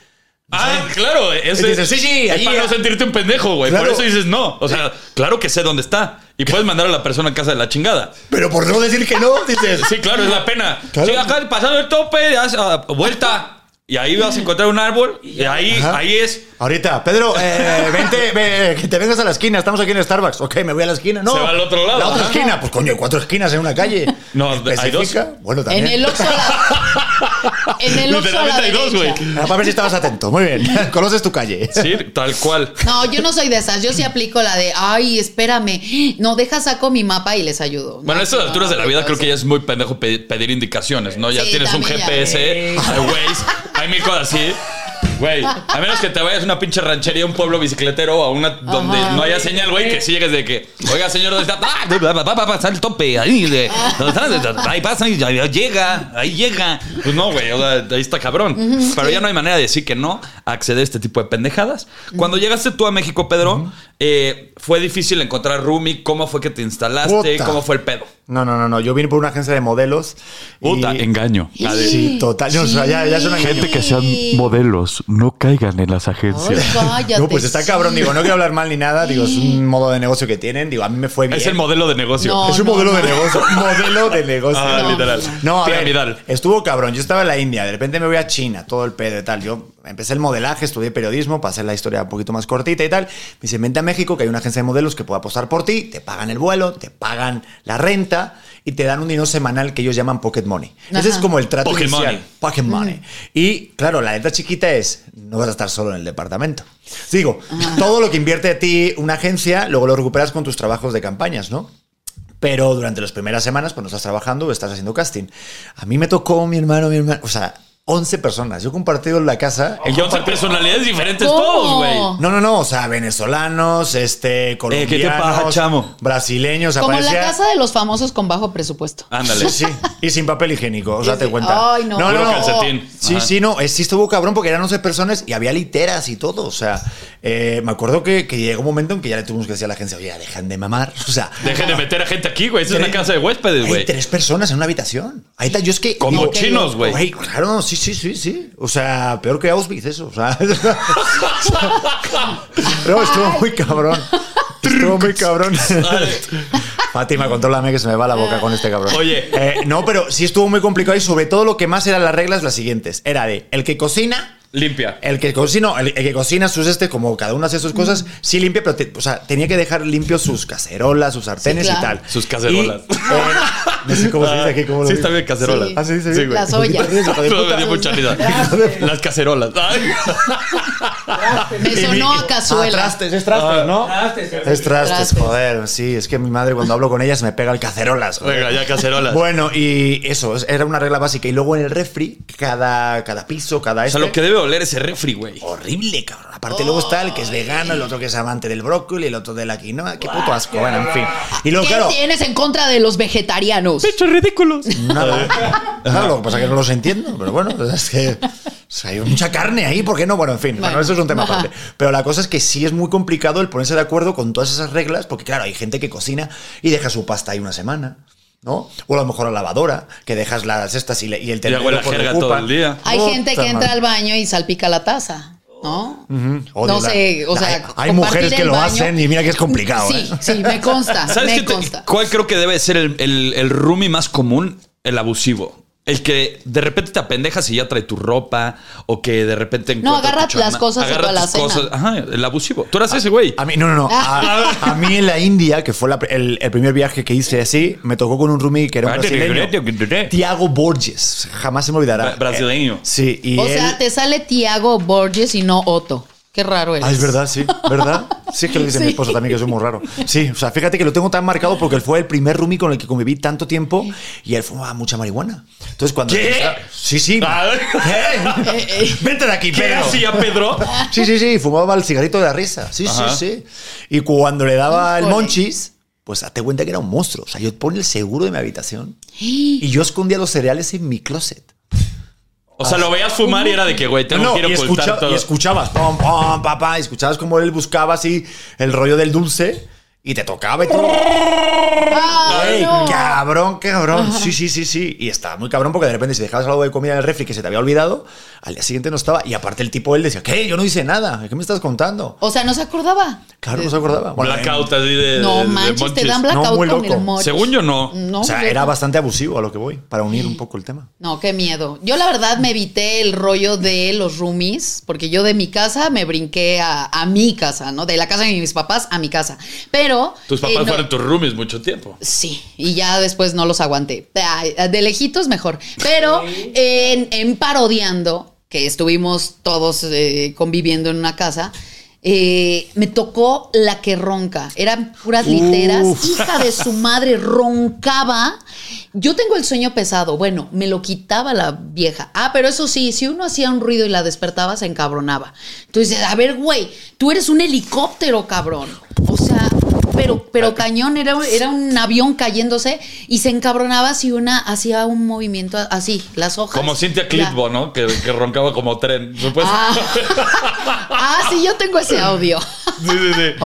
Ah, claro. Es, dices, sí, sí, es allí, para no sentirte un pendejo, güey. Claro. Por eso dices no. O sea, claro que sé dónde está. Y puedes mandar a la persona a casa de la chingada. Pero por no decir que no, dices. Sí, claro, es la pena. Claro. Sí, acá pasando el tope, das ah, vuelta. Y ahí vas a encontrar un árbol. Y ahí, Ajá. ahí es. Ahorita, Pedro, eh, (laughs) vente, ve, que te vengas a la esquina. Estamos aquí en Starbucks. Ok, me voy a la esquina. No. Se va al otro lado. La otra Ajá. esquina. Pues coño, hay cuatro esquinas en una calle. No, hay dos. Bueno, también. En el Oxxo, la- (laughs) En el Oxxo a la hay dos, güey. Para ver si estabas atento. Muy bien. (laughs) Conoces tu calle. Sí, tal cual. No, yo no soy de esas. Yo sí aplico la de, ay, espérame. No, deja saco mi mapa y les ayudo. Bueno, a No, estas no, alturas de la vida creo que ya es muy pendejo pe- pedir indicaciones, ¿no? Ya Sí, tienes un ya. GPS, Waze, hay mil cosas así. Güey, a menos que te vayas a una pinche ranchería, un pueblo bicicletero o a una donde Ajá. no haya señal, güey, que si llegues de que, oiga, señor, ¿dónde está? Ah, va, a pasar el tope, ahí, de, ¿dónde está? ahí pasa, ahí, ahí llega, ahí llega. Pues no, güey, o sea, ahí está cabrón. Pero ya no hay manera de decir que no a acceder a este tipo de pendejadas. Cuando llegaste tú a México, Pedro, eh, fue difícil encontrar roomie, ¿cómo fue que te instalaste? Puta. ¿Cómo fue el pedo? No, no, no, no. Yo vine por una agencia de modelos. Puta, y- engaño. Sí, total. No, o sea, ya, ya es una Gente que sean modelos, no caigan en las agencias. No, pues está cabrón. Digo, no quiero hablar mal ni nada. Digo, es un modo de negocio que tienen. Digo, a mí me fue bien. Es el modelo de negocio. No. Es un modelo de negocio. modelo de negocio. Ah, No, literal. No, a ver, Piramidal. estuvo cabrón. Yo estaba en la India, de repente me voy a China, todo el pedo y tal. Yo empecé el modelaje, estudié periodismo, para hacer la historia un poquito más cortita y tal. Me dice, vente a México, que hay una agencia de modelos que puede apostar por ti, te pagan el vuelo, te pagan la renta y te dan un dinero semanal que ellos llaman pocket money. Ese es como el trato Pocket inicial. money. Pocket money. Y claro, la letra chiquita es, no vas a estar solo en el departamento. Digo, todo lo que invierte a ti una agencia, luego lo recuperas con tus trabajos de campañas, ¿no? Pero durante las primeras semanas, cuando estás trabajando o estás haciendo casting, a mí me tocó mi hermano, mi hermano, o sea, 11 personas. Yo he compartido la casa. Y 11 personalidades diferentes ¿Cómo? todos, güey. No, no, no, o sea, venezolanos, este, Eh, ¿qué te pasa, colombianos, chamo? brasileños, Como aparecía- la casa de los famosos con bajo presupuesto. Ándale. Sí, sí. Y sin papel higiénico, o sea, te cuenta. Ay, no. no, no, no. calcetín. Sí, Ajá. sí, no. Sí estuvo cabrón porque eran 11 personas y había literas y todo. O sea, eh, me acuerdo que, que llegó un momento en que ya le tuvimos que decir a la agencia, oye, dejan de mamar. O sea, Dejen de meter a gente aquí, güey. Esa es una casa de huéspedes, hay güey. tres personas en una habitación. Ahí está, yo es que. Como digo, chinos, güey. Güey, claro, sí, sí, sí, sí. O sea, peor que Auschwitz, eso. O sea. (laughs) no, estuvo muy cabrón. Estuvo muy cabrón. Fátima, contrólame que se me va la boca con este cabrón. Oye. Eh, no, pero sí estuvo muy complicado y sobre todo lo que más eran las reglas las siguientes. Era de el que cocina. Limpia. El que cocina, el, el que cocina sus este, como cada uno hace sus cosas, sí limpia, pero te- o sea, tenía que dejar limpios sus cacerolas, sus sartenes Sí, y tal. Sus cacerolas. Y, eh, no sé cómo se dice aquí, cómo lo Sí, digo. está bien cacerolas. Sí. Ah, sí, sí, Sí, güey. las ollas. (laughs) Me dio mucha risa. (laughs) Las cacerolas. Me (laughs) sonó a cazuela. Ah, trastes, es trastes, ¿no? Trastes, Es trastes, Trastes. joder. Sí, es que mi madre cuando hablo con ella se me pega el cacerolas. joder. Venga, ya cacerolas. Bueno, y eso, es- era una regla básica. Y luego en el refri, cada, cada piso, cada O este... sea, lo que debe oler ese refri, güey. Horrible, cabrón. Aparte luego está el que es vegano, el otro que es amante del brócoli, el otro de la quinoa. Qué puto asco, bueno, en fin. Y luego, ¿Qué claro... tienes en contra de los vegetarianos? Ridículos. Nada. (laughs) Lo que pasa es que no los entiendo, pero bueno, es que o sea, hay mucha carne ahí, ¿por qué no? Bueno, en fin, bueno, Bueno, eso es un tema ajá. aparte. (laughs) Pero la cosa es que sí es muy complicado el ponerse de acuerdo con todas esas reglas, porque claro, hay gente que cocina y deja su pasta ahí una semana. ¿No? O a lo mejor la lavadora, que dejas las estas y, le- y el ocupa. todo el día. Hay gente que madre. entra al baño y salpica la taza, ¿no? Odio No la- sé, o sea, hay, hay compartir mujeres que el lo baño- hacen y mira que es complicado. Sí, ¿eh? sí, me consta, ¿Sabes me qué te- consta. cuál creo que debe ser el, el, el roomie más común? El abusivo. El que de repente te apendejas y ya trae tu ropa, o que de repente. No, agarra tu las cosas agarra la tus cena. cosas. Ajá, el abusivo. Tú eras ese güey. A mí, no, no, no. A, a mí en la India, que fue la- el, el primer viaje que hice así, me tocó con un roomie que era un brasileño. Tiago Borges. Jamás se me olvidará. Bra- brasileño. Eh, sí, y o él- sea, te sale Tiago Borges y no Otto. Qué raro eres. Ah, es verdad, sí, ¿verdad? Sí, es que lo dice mi Sí. esposa también, que soy muy raro. Sí, o sea, fíjate que lo tengo tan marcado porque él fue el primer roomie con el que conviví tanto tiempo y él fumaba mucha marihuana. Entonces, cuando. ¿Qué? Sí, sí. A ver. ¿Qué? Vente de aquí, ¿Qué Pedro. hacía Pedro? Sí, sí, sí, fumaba el cigarrito de la risa. Sí, Ajá. sí, sí. Y cuando le daba el monchis, pues hazte cuenta que era un monstruo. O sea, yo ponía el seguro de mi habitación (gasps) y yo escondía los cereales en mi closet. O sea, lo veías fumar y era de que, güey, tengo No, no, que ir a y, ocultar escucha- todo. y escuchabas, pom, pom, papá, escuchabas como él buscaba así el rollo del dulce y te tocaba y tú. Ay, no. cabrón, cabrón. Sí, sí, sí, sí. Y estaba muy cabrón porque de repente si dejabas algo de comida en el refri que se te había olvidado, al día siguiente no estaba. Y aparte el tipo él decía, ¿qué? Yo no hice nada. ¿Qué me estás contando? O sea, no se acordaba. Claro, no se acordaba. Bueno, Blackout así de. No de- de manches, te dan blackout No, muy con el loco. moch. Según yo, no. No, o sea, yo era no. bastante abusivo a lo que voy, para unir un poco el tema. No, qué miedo. Yo la verdad me evité el rollo de los roomies, porque yo de mi casa me brinqué a, a mi casa, ¿no? De la casa de mis papás a mi casa. Pero Pero. Tus papás eh, no- fueron tus roomies mucho tiempo. Sí, y ya después no los aguanté. De lejitos mejor. Pero en, en parodiando, que estuvimos todos eh, conviviendo en una casa, eh, me tocó la que ronca. Eran puras literas. Hija de su madre, roncaba. Yo tengo el sueño pesado. Bueno, me lo quitaba la vieja. Ah, pero eso sí, si uno hacía un ruido y la despertaba, se encabronaba. Entonces, a ver, güey, tú eres un helicóptero, cabrón. O sea, pero, pero cañón, era, era un avión cayéndose y se encabronaba si una hacía un movimiento así, las hojas. Como Cynthia La- Clitbo, ¿no? Que, que roncaba como tren. Ah. (laughs) ah, sí, yo tengo ese audio. Sí, sí, sí.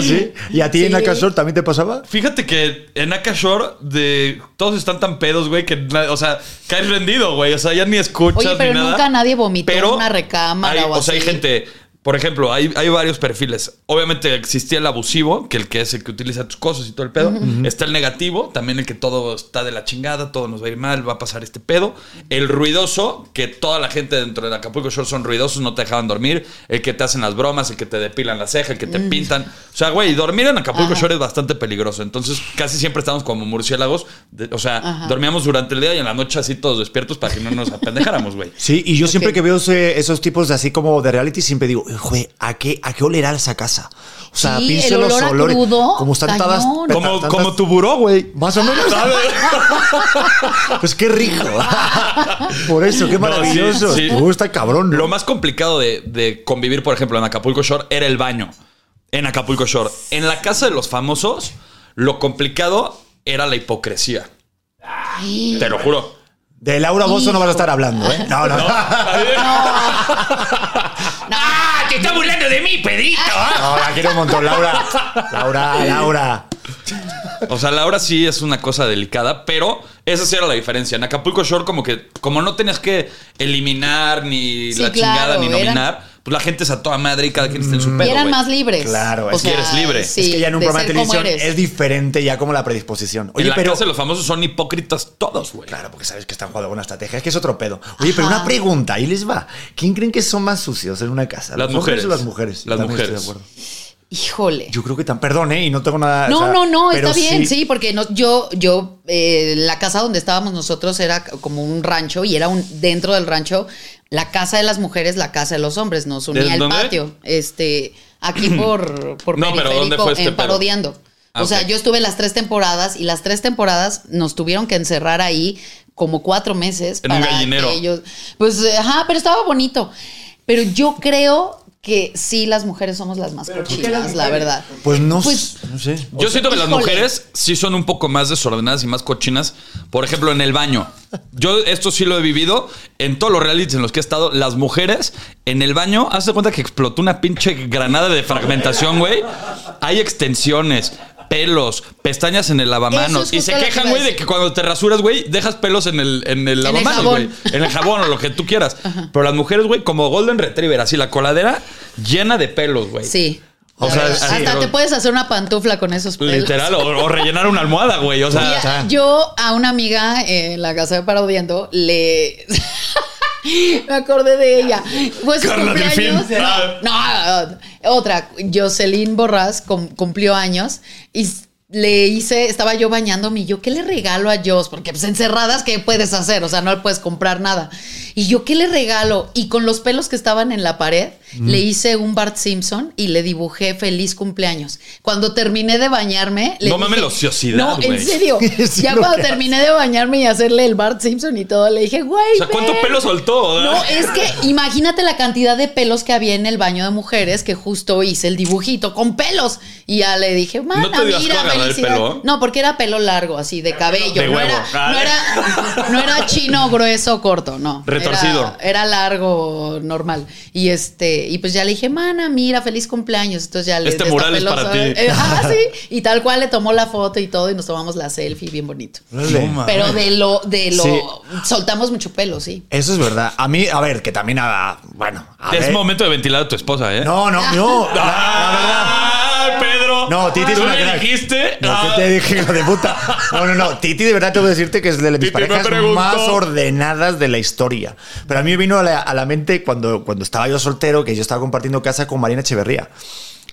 ¿Sí? ¿Y a ti en Sí. Acasol también te pasaba? Fíjate que en Akashore de todos están tan pedos, güey, que o sea, caes rendido, güey, o sea, ya ni escuchas Oye, pero ni nada. nunca nadie vomitó Pero en una recámara hay- o o sea, hay gente, por ejemplo, hay, hay varios perfiles. Obviamente existía el abusivo, que el que es el que utiliza tus cosas y todo el pedo. Está el negativo, también el que todo está de la chingada, todo nos va a ir mal, va a pasar este pedo. El ruidoso, que toda la gente dentro de Acapulco Shore son ruidosos, no te dejaban dormir. El que te hacen las bromas, el que te depilan la ceja, el que te pintan. O sea, güey, dormir en Acapulco Shore es bastante peligroso. Entonces, casi siempre estamos como murciélagos. de- o sea, Ajá. dormíamos durante el día y en la noche así todos despiertos para que no nos apendejáramos, güey. Sí, y yo siempre que veo ese- esos tipos de así como de reality, siempre digo, joder, ¿a qué, ¿a qué olerá esa casa? O sea, Sí, pienso el los olores. crudo, como están cañón. todas. Como, tantas- como tu buró, güey. Más o menos. (laughs) (laughs) pues qué rico. (laughs) Por eso, qué maravilloso. sí, sí. Uh, está cabrón. ¿no? Lo más complicado de, de convivir, por ejemplo, en Acapulco Shore era el baño. En Acapulco Shore. En la casa de los famosos, lo complicado era la hipocresía. Te lo juro. De Laura Bozo no vas a estar hablando, ¿eh? No, no. (laughs) (laughs) No, ¡Ah! ¡Te está burlando de mí, Pedrito! la quiero un montón, Laura. Laura, Laura. O sea, la hora sí es una cosa delicada, pero esa sí era la diferencia. En Acapulco Shore, como que, como no tenías que eliminar ni Sí, la claro, chingada ni nominar, pues la gente es a toda madre y cada quien está en su pedo. Y eran más libres. Claro, es que eres libre. sí, es que ya en un de programa de televisión es diferente ya como la predisposición. Oye, en la pero. casa de los famosos son hipócritas todos, güey. Claro, porque sabes que están jugando con una estrategia. Es que es otro pedo. Oye, pero una pregunta, ahí les va. ¿Quién creen que son más sucios en una casa? Las ¿Los hombres mujeres. o las mujeres? Las También estoy mujeres. de acuerdo. Híjole. Yo creo que tan. Perdón, ¿eh? Y no tengo nada. No, o sea, no, no, está bien, sí, porque no, yo, yo, eh, la casa donde estábamos nosotros era como un rancho y era un dentro del rancho la casa de las mujeres, la casa de los hombres, nos unía el dónde? patio, este, aquí (clears throat) por, por No, pero ¿dónde periférico, fue este en parodiando. Ah, o sea, yo estuve las tres temporadas y las tres temporadas nos tuvieron que encerrar ahí como cuatro meses. En un para gallinero. que ellos, pues, ajá, pero estaba bonito. Pero yo creo que sí, las mujeres somos las más cochinas, la verdad. Pues no, Pues- no sé. Yo siento que las mujeres sí son un poco más desordenadas y más cochinas. Por ejemplo, en el baño. Yo esto sí lo he vivido en todos los realities en los que he estado. Las mujeres en el baño, haz de cuenta que explotó una pinche granada de fragmentación, güey. Hay extensiones. Pelos, pestañas en el lavamanos. Y se que quejan, güey, de que cuando te rasuras, güey, dejas pelos en el, en el lavamanos, güey. En el jabón o lo que tú quieras. (laughs) Pero las mujeres, güey, como Golden Retriever, así la coladera llena de pelos, güey. Sí. O sea, así, hasta te puedes hacer una pantufla con esos pelos. Literal, o, o rellenar una almohada, güey. O sea, yo a una amiga en la casa de Parodiando le. (laughs) (laughs) Me acordé de ella. Fue su Carla cumpleaños. Delfín. No, no, otra. Jocelyn Borrás cum- cumplió años y le hice, estaba yo bañándome y yo, ¿qué le regalo a Jos? Porque pues encerradas, ¿qué puedes hacer? O sea, no le puedes comprar nada. Y yo, ¿qué le regalo? Y con los pelos que estaban en la pared, le hice un Bart Simpson y le dibujé feliz cumpleaños. Cuando terminé de bañarme, le No mames la ociosidad, No, en serio. (laughs) Sí, ya cuando terminé de bañarme y hacerle el Bart Simpson y todo, le dije, güey. o sea, ¿cuánto ven". pelo soltó? No, es que imagínate la cantidad de pelos que había en el baño de mujeres que justo hice el dibujito con pelos. Y ya le dije, mana, ¿No te mira, felicidad". pelo? No, porque era pelo largo, así, de cabello. De no, huevo. Era, no, era, (laughs) no era chino, grueso, corto, no. Retorcido. Era, era largo, normal. Y este, este, y pues ya le dije, mana, mira, feliz cumpleaños. Entonces ya le Este mural es para ti. eh, ah, (laughs) sí. Y tal cual le tomó la foto y todo, y nos tomamos la selfie, bien bonito. Pero de lo, de lo, Sí. soltamos mucho pelo, sí. Eso es verdad. A mí, a ver, que también, a, bueno, a Es ver. momento de ventilar a tu esposa, ¿eh? No, no, no. (laughs) La, la verdad. ¡Ah, Pedro! No, Titi es ¿Tú una crack. dijiste? No, Ah. ¿qué te dije, hijo de puta? No, no, no. Titi, de verdad, tengo que decirte que es de las mis Titi me parejas preguntó. más ordenadas de la historia. Pero a mí me vino a la, a la mente cuando, cuando estaba yo soltero, que yo estaba compartiendo casa con Marina Echeverría.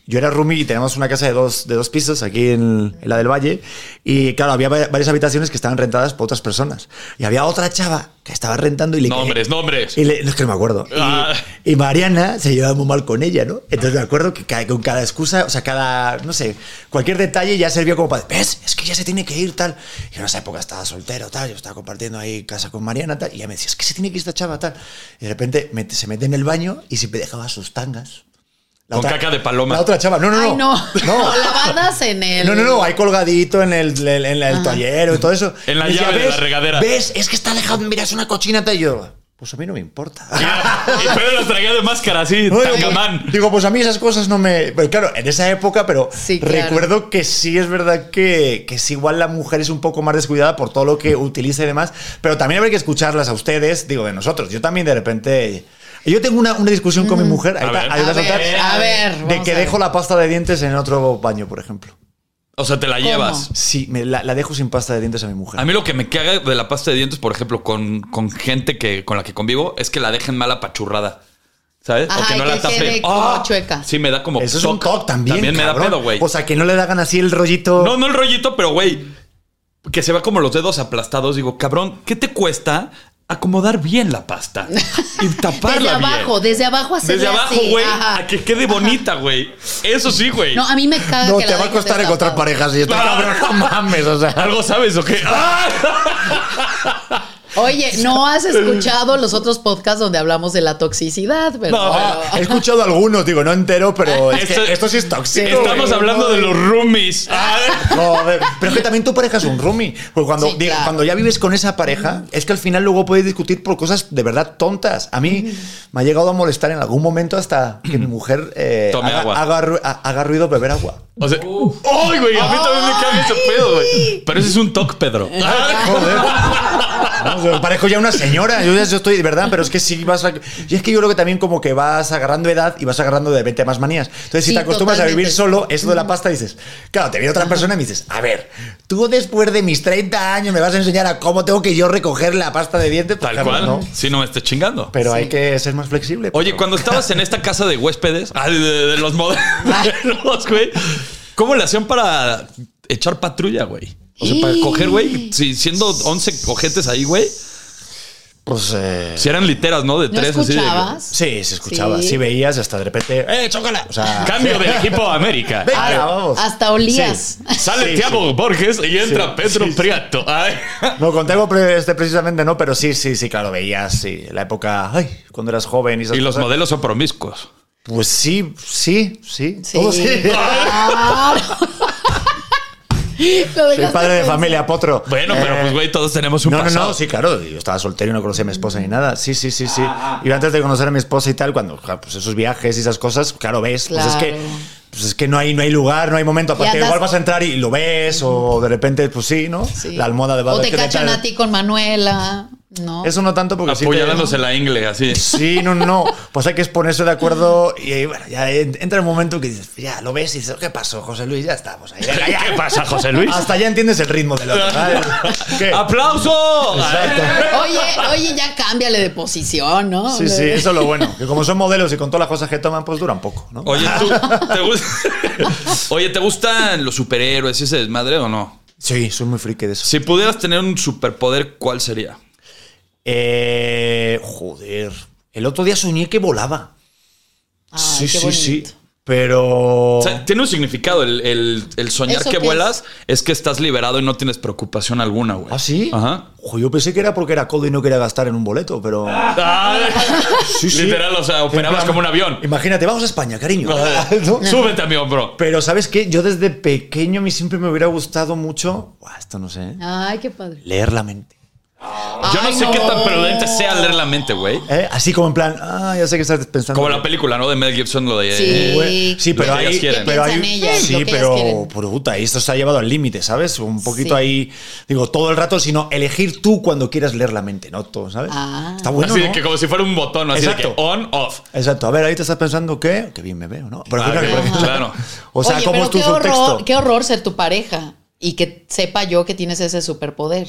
Yo era roomie y teníamos una casa de dos, de dos pisos aquí en, en la del Valle. Y claro, había va- varias habitaciones que estaban rentadas por otras personas. Y había otra chava que estaba rentando y le Nombres, nombres. y le- no es que no me acuerdo. Y, Ah. y Mariana se llevaba muy mal con ella, ¿no? Entonces me acuerdo que ca- con cada excusa, o sea, cada, no sé, cualquier detalle ya servía como para, ¿ves? Es que ya se tiene que ir, tal. Y en esa época estaba soltero, tal. Yo estaba compartiendo ahí casa con Mariana, tal. Y ella me decía, es que se tiene que ir esta chava, tal. Y de repente mete- se mete en el baño y siempre dejaba sus tangas. La Con caca de paloma. La otra chava, no, no, no. Ay, no. No. (laughs) En el. No, no, no, ahí colgadito en el, en el, el toallero y todo eso. En la Y decía, llave de la "¿Ves? regadera". ¿Ves? Es que está dejando, mira, es una cochinata. Y yo, pues a mí no me importa. (laughs) Y Pedro las traía de máscara así, No, tangamán. Digo, pues a mí esas cosas no me. Pero claro, en esa época, pero Sí, claro. recuerdo que sí es verdad que, que sí, igual la mujer es un poco más descuidada por todo lo que utiliza y demás. Pero también habría que escucharlas a ustedes, digo, de nosotros. Yo también de repente. Yo tengo una, una discusión con mi mujer. ahí A ver. A ver, soltar, a ver, De vamos que a ver. dejo la pasta de dientes en otro baño, por ejemplo. O sea, te la ¿Cómo? llevas. Sí, me- la, la dejo sin pasta de dientes a mi mujer. A mí lo que me caga de la pasta de dientes, por ejemplo, con, con gente que, con la que convivo, es que la dejen mal apachurrada. ¿Sabes? Ajá, o que y no que la quede como chueca. Sí, me da como Eso es un toc. toc también. También me da cabrón. pedo, güey. O sea, que no le hagan así el rollito. No, no el rollito, pero güey, que se va como los dedos aplastados. Digo, cabrón, ¿qué te cuesta acomodar bien la pasta y (laughs) taparla Desde bien? abajo, desde abajo hacerle Desde abajo, güey, a que quede bonita, güey. Eso sí, güey. No, a mí me caga No, que te la va a costar encontrar parejas y esto, Ah. cabrón, no mames, o sea. (laughs) ¿Algo sabes o qué? ¡Ah! (laughs) Oye, ¿no has escuchado los otros podcasts donde hablamos de la toxicidad? ¿verdad? No, he (laughs) escuchado algunos, digo, no entero, pero es Esto- que esto sí es tóxico. Estamos güey. hablando de los roomies. Ah. Joder, pero es que también tu pareja es un roomie. Porque cuando, Sí, diga- claro. cuando ya vives con esa pareja, es que al final luego puedes discutir por cosas de verdad tontas. A mí me ha llegado a molestar en algún momento hasta que mi mujer eh, Tome haga, agua. haga ru- ha- haga ruido beber agua. O sea, ¡ay, güey! A mí también me caga ese pedo, güey. Pero ese es un toque, Pedro. Joder. (laughs) Yo parezco ya una señora. Yo ya estoy de verdad, pero es que sí vas a. Y es que yo creo que también como que vas agarrando edad y vas agarrando de repente más manías. Entonces, si Sí, te acostumbras a vivir solo, eso de la pasta dices, claro, te viene otra persona y me dices, a ver, tú después de mis 30 años me vas a enseñar a cómo tengo que yo recoger la pasta de dientes. Pues, Tal claro, cual. no. Si no me estés chingando. Pero hay que ser más flexible. Oye, pero- cuando estabas en esta casa de huéspedes, ah, de, de- de los modelos, (laughs) güey, ¿cómo le hacían para echar patrulla, güey? O sea, para coger, güey, si siendo 11 cojetes ahí, güey, Pues. eh, si eran literas, ¿no? De ¿No tres, así de. escuchabas? Sí, se escuchaba. Sí. Sí. veías hasta de repente. ¡Eh, chócala! O sea. Cambio de (laughs) equipo a América. Venga, Ay, vamos. Hasta olías. Sale (laughs) Sí, Thiago Borges y entra Sí, Pedro sí, sí. Prieto. Ay. (laughs) No, contigo este precisamente no, pero sí, sí, sí, claro, veías, sí, la época, ay, cuando eras joven y esas Y los modelos son promiscuos. Pues sí, sí, sí, Sí. todo sí. Claro. (laughs) Soy padre de familia, potro. Bueno, pero pues, güey, todos tenemos un no, no, pasado. no, sí, claro. Yo estaba soltero y no conocía a mi esposa ni nada. Sí, sí, sí, sí. Y antes de conocer a mi esposa y tal, cuando claro, pues esos viajes y esas cosas, claro, ves. Pues es que, Claro. pues es que no hay, no hay lugar, no hay momento. Aparte, igual vas a entrar y lo ves, o de repente, pues sí, ¿no? Sí. La almohada de O bada te cachan a ti con Manuela. No. Eso no tanto porque sí te- Apuñalándose la ingle, así. Sí, no, no. Pues hay que ponerse de acuerdo y ahí, bueno, ya en- entra el momento que dices, ya lo ves y dices, ¿qué pasó, José Luis? Ya estamos ahí. Venga, ya. (laughs) ¿Qué pasa, José Luis? Hasta ya entiendes el ritmo del otro. (laughs) ¿Qué? ¡Aplauso! Exacto. Oye, oye, ya cámbiale de posición, ¿no? Sí, sí, eso es lo bueno. Que como son modelos y con todas las cosas que toman, pues duran poco, ¿no? Oye, ¿tú, (laughs) te gusta- Oye, ¿te gustan los superhéroes y ese desmadre o no? Sí, soy muy friki de eso. Si pudieras tener un superpoder, ¿cuál sería? Eh, joder. El otro día soñé que volaba. Ay, sí, qué sí, sí. Pero. O sea, tiene un significado. El, el- el soñar ¿Eso que vuelas es? que estás liberado y no tienes preocupación alguna, güey. ¿Ah, sí? Ajá. Ojo, yo pensé que era porque era codo y no quería gastar en un boleto, pero. (laughs) Sí, sí. Literal, o sea, operabas plan, como un avión. Imagínate, vamos a España, cariño. (laughs) ¿No? Súbete a mi hombro. Pero ¿sabes qué? Yo desde pequeño a mí siempre me hubiera gustado mucho, Buah, esto no sé, ¿eh? Ay, qué padre. leer la mente. Yo no Ay, sé qué tan prudente sea leer la mente, güey. ¿Eh? Así como en plan, ah, ya sé que estás pensando. Como la película, ¿no? De Mel Gibson, lo de... Sí. eh, Güey, Sí, pero ahí, pero ¿Qué ahí, ellas? sí, pero puta, esto se ha llevado al límite, ¿sabes? Un poquito Sí. ahí, digo, todo el rato, sino elegir tú cuando quieras leer la mente, ¿no? Todo, ¿sabes? Ah. Está bueno, así de ¿no? que como si fuera un botón, así de Exacto. que on, off. Exacto. A ver, ahí te estás pensando que, que bien me veo, ¿no? Pero Ah, porque- (laughs) claro. O sea, Oye, ¿cómo pero es tu qué qué horror ser tu pareja y que sepa yo que tienes ese superpoder.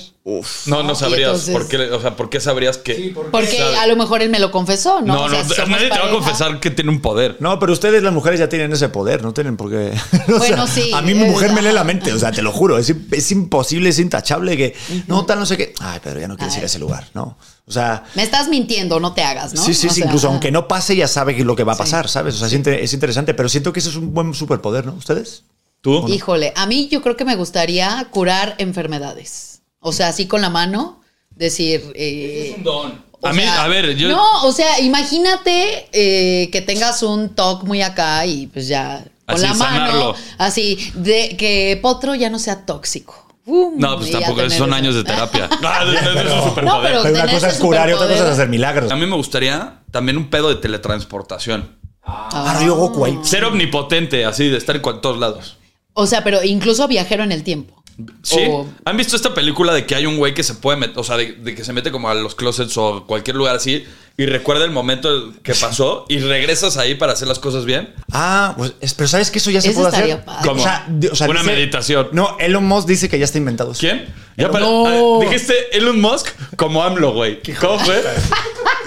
No, no Y sabrías. entonces- ¿por qué? O sea, ¿por qué sabrías que...? Porque sabe. a lo mejor él me lo confesó, ¿no? No, O no, sea, nadie te va a confesar que tiene un poder. No, pero ustedes las mujeres ya tienen ese poder, no tienen por qué. (laughs) O Bueno, sea, sí, A mí mi es mujer me lee la mente, o sea, te lo juro, es, es imposible, es intachable que no tal, no sé qué. Ay, pero ya no quieres ir a ese lugar, ¿no? O sea, Me estás mintiendo, no te hagas, ¿no? sí, sí, O sí, sea, incluso ajá. aunque no pase, ya sabe lo que va a pasar, ¿sabes? O sea, es inter- es interesante, pero siento que eso es un buen superpoder, ¿no? ¿Ustedes? ¿Tú? Híjole, a mí yo creo que me gustaría curar enfermedades. O sea, así con la mano, decir... eh, don. o A mí, sea, a ver, yo... No, o sea, imagínate eh, que tengas un TOC muy acá y pues ya con Así, la mano, sanarlo. así, de que Potro ya no sea tóxico. Um, No, pues tampoco, esos tener son eso. años de terapia. (laughs) Ah, es un superpoder. No, pero- Pero una cosa es curar y otra cosa es hacer milagros. A mí me gustaría también un pedo de teletransportación. Ah, yo Goku ahí. Ser omnipotente, así, de estar en todos lados. O sea, pero incluso viajero en el tiempo. ¿Sí? O- ¿Han visto esta película de que hay un güey que se puede meter, o sea, de, de que se mete como a los closets o cualquier lugar así y recuerda el momento que pasó y regresas ahí para hacer las cosas bien? Ah, pues, es- pero ¿sabes que eso ya se Eso puede hacer? padre. ¿Cómo? O sea, di- o sea, Una dice- meditación. No, Elon Musk dice que ya está inventado. eso. ¿Quién? Ya, Elon- pero, No. dijiste Elon Musk como AMLO, güey. ¿Cómo fue?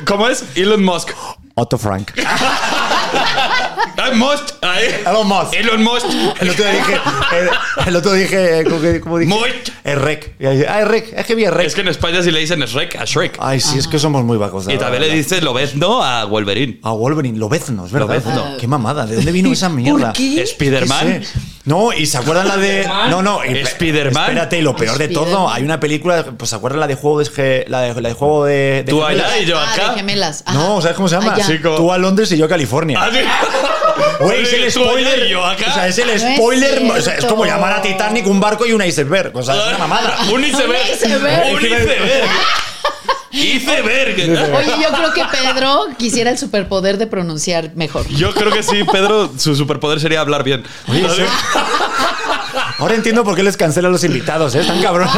¿Cómo es? Elon Musk. Otto Frank. (laughs) Ah, Musk. Ahí. Elon Musk. Elon Musk. El otro día dije, el, el otro dije, ¿cómo, que- cómo dije? Musk. Es rec. Y ahí, Ah, es rec. Es que vi es rec. Es que en España sí le dicen Shrek a Shrek. Ay, sí, es que somos muy vagos. Y también le dices Lobezno a Wolverine. A Wolverine, Lobezno, es verdad. Lobezno. Qué mamada. ¿De dónde vino esa mierda? qué? Spiderman. No, y se acuerdan la de. No, no. y- Spiderman. Espérate, y lo peor de todo, hay una película, pues se acuerdan la de juego de, la de, la de juego de. de Tú gemelas? allá y yo Ah, acá. de gemelas. No, ¿sabes cómo se llama? Ah, Tú a Londres y yo a California. Ah, sí. (laughs) Güey, es el spoiler. yo acá. O sea, es el es spoiler. o sea, es como llamar a Titanic un barco y un iceberg. O sea, es una mamada. Un iceberg. Un iceberg. Un iceberg. (laughs) Iceberg. Oye, yo creo que Pedro quisiera el superpoder de pronunciar mejor. Yo creo que sí, Pedro, su superpoder sería hablar bien. Oye, sí. Ahora entiendo por qué les cancelan los invitados, ¿eh? Están cabrones.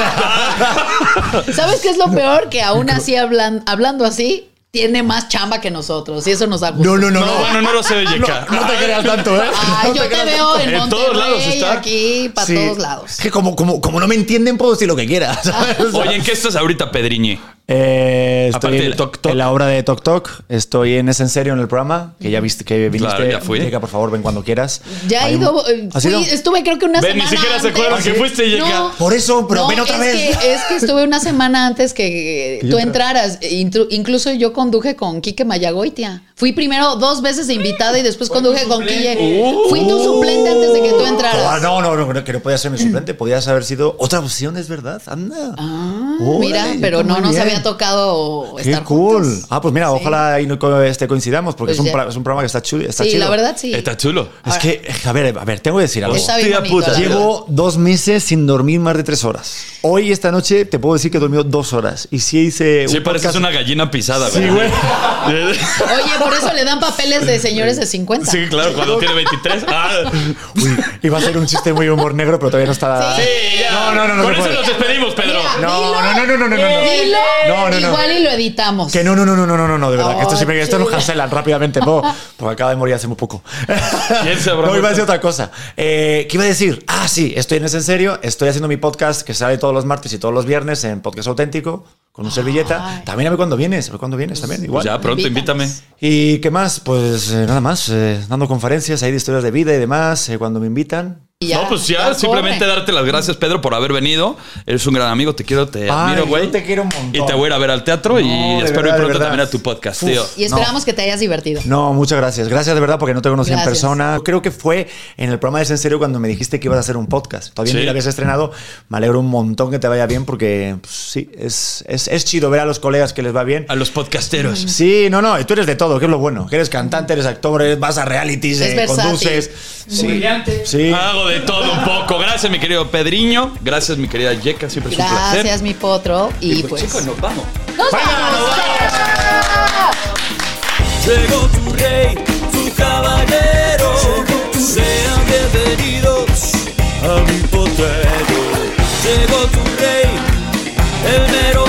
¿Sabes qué es lo peor? Que aún así, hablan- hablando así, tiene más chamba que nosotros. Y eso nos da gusto. No, no, no, No, no. bueno, no lo sé, Yeka. No te creas tanto, ¿eh? Ay, No yo te creas veo tanto. en, En Monterrey, todos lados está. aquí, para Sí. todos lados. Es que como, como, como no me entienden, puedo decir lo que quiera. (laughs) ¿sabes? Oye, ¿en qué estás ahorita, Pedriñe? Eh, estoy Aparte en, Toc Toc. en la obra de Tok Tok. Estoy en Es en Serio en el programa, que ya viste que viniste. Claro, ya fui. Llega, por favor, ven cuando quieras. Ya he Hay un- ido, eh, ¿Has fui- ido? estuve creo que una Ven, ni semana siquiera se antes. acuerdan que fuiste, Yeka. Por eso, pero No, ven otra es vez. Que, es que estuve una semana antes que tú entra- entraras. Intru- Incluso yo conduje con Quique Mayagoitia. Fui primero dos veces de invitada y después conduje con Quique. Fui tu suplente antes de que tú Ah, entraras. no, no, no, no, que no podía ser mi suplente. Podías haber sido otra opción, es verdad. Anda. Ah, mira, pero está no muy tocado Qué cool. juntos. Ah, pues mira, Sí. ojalá y no co- este, coincidamos, porque Pues es, un es un programa que está chulo. Está Sí, chido. la verdad sí. Está chulo. Es que, a ver, a ver, tengo que decir algo. Está bien Hostia bonito, puta. la verdad. Llevo dos meses sin dormir más de tres horas. Hoy, esta noche, te puedo decir que he dormido dos horas. Y sí hice. Sí, un pareces podcast- una gallina pisada, Sí, ¿verdad? (laughs) Oye, por eso le dan papeles de señores de 50. Sí, claro, cuando tiene 23. Ah. Uy, iba a ser un chiste muy humor negro, pero todavía no está. Sí. Ya. No, no, no, no Con se eso nos despedimos, Pedro. Mira, No, no, no, no, no, no, no, no. Dilo no, no, no, igual y lo editamos. Que no, no, no, no, no, no, no, de verdad. Que esto, siempre, esto lo oh, cancelan rápidamente. No, (laughs) porque acaba de morir hace muy poco. ¿Quién se no, iba a decir otra cosa. Eh, ¿Qué iba a decir? Ah, sí, estoy en ese en serio. Estoy haciendo mi podcast que sale todos los martes y todos los viernes en Podcast Auténtico con un servilleta. También a ver cuándo vienes, a ver cuándo vienes también. Igual. Ya, pronto, invítame. ¿Y qué más? Pues eh, nada más, eh, dando conferencias ahí de historias de vida y demás, cuando me invitan. Y ya, no, pues ya, ya simplemente corre. darte las gracias, Pedro, por haber venido. Eres un gran amigo, te quiero, te Ay, admiro, güey. te quiero un montón. Y te voy a ir a ver al teatro y No, de espero verdad, ir pronto también a tu podcast, Uf. tío. Y esperamos que te hayas divertido. No, muchas gracias. Gracias de verdad porque no te conocí en Gracias. persona. Creo que fue en el programa de en serio cuando me dijiste que ibas a hacer un podcast. Todavía Sí. ni lo habías estrenado. Me alegro un montón que te vaya bien porque pues, sí, es, es, es chido ver a los colegas que les va bien. A los podcasteros. Sí, no, no, tú eres de todo, que es lo bueno. Que eres cantante, eres actor, vas a realities, Es eh, conduces. Sí, sí. Hago de todo un poco. Gracias, mi querido Pedriño. Gracias, mi querida Yeka. Siempre es un placer. Gracias, mi potro. Y, Y pues. chicos, nos vamos. ¡Nos vamos! Llegó tu rey, tu caballero. Sean bienvenidos a mi potrero. Llegó tu rey, el mero.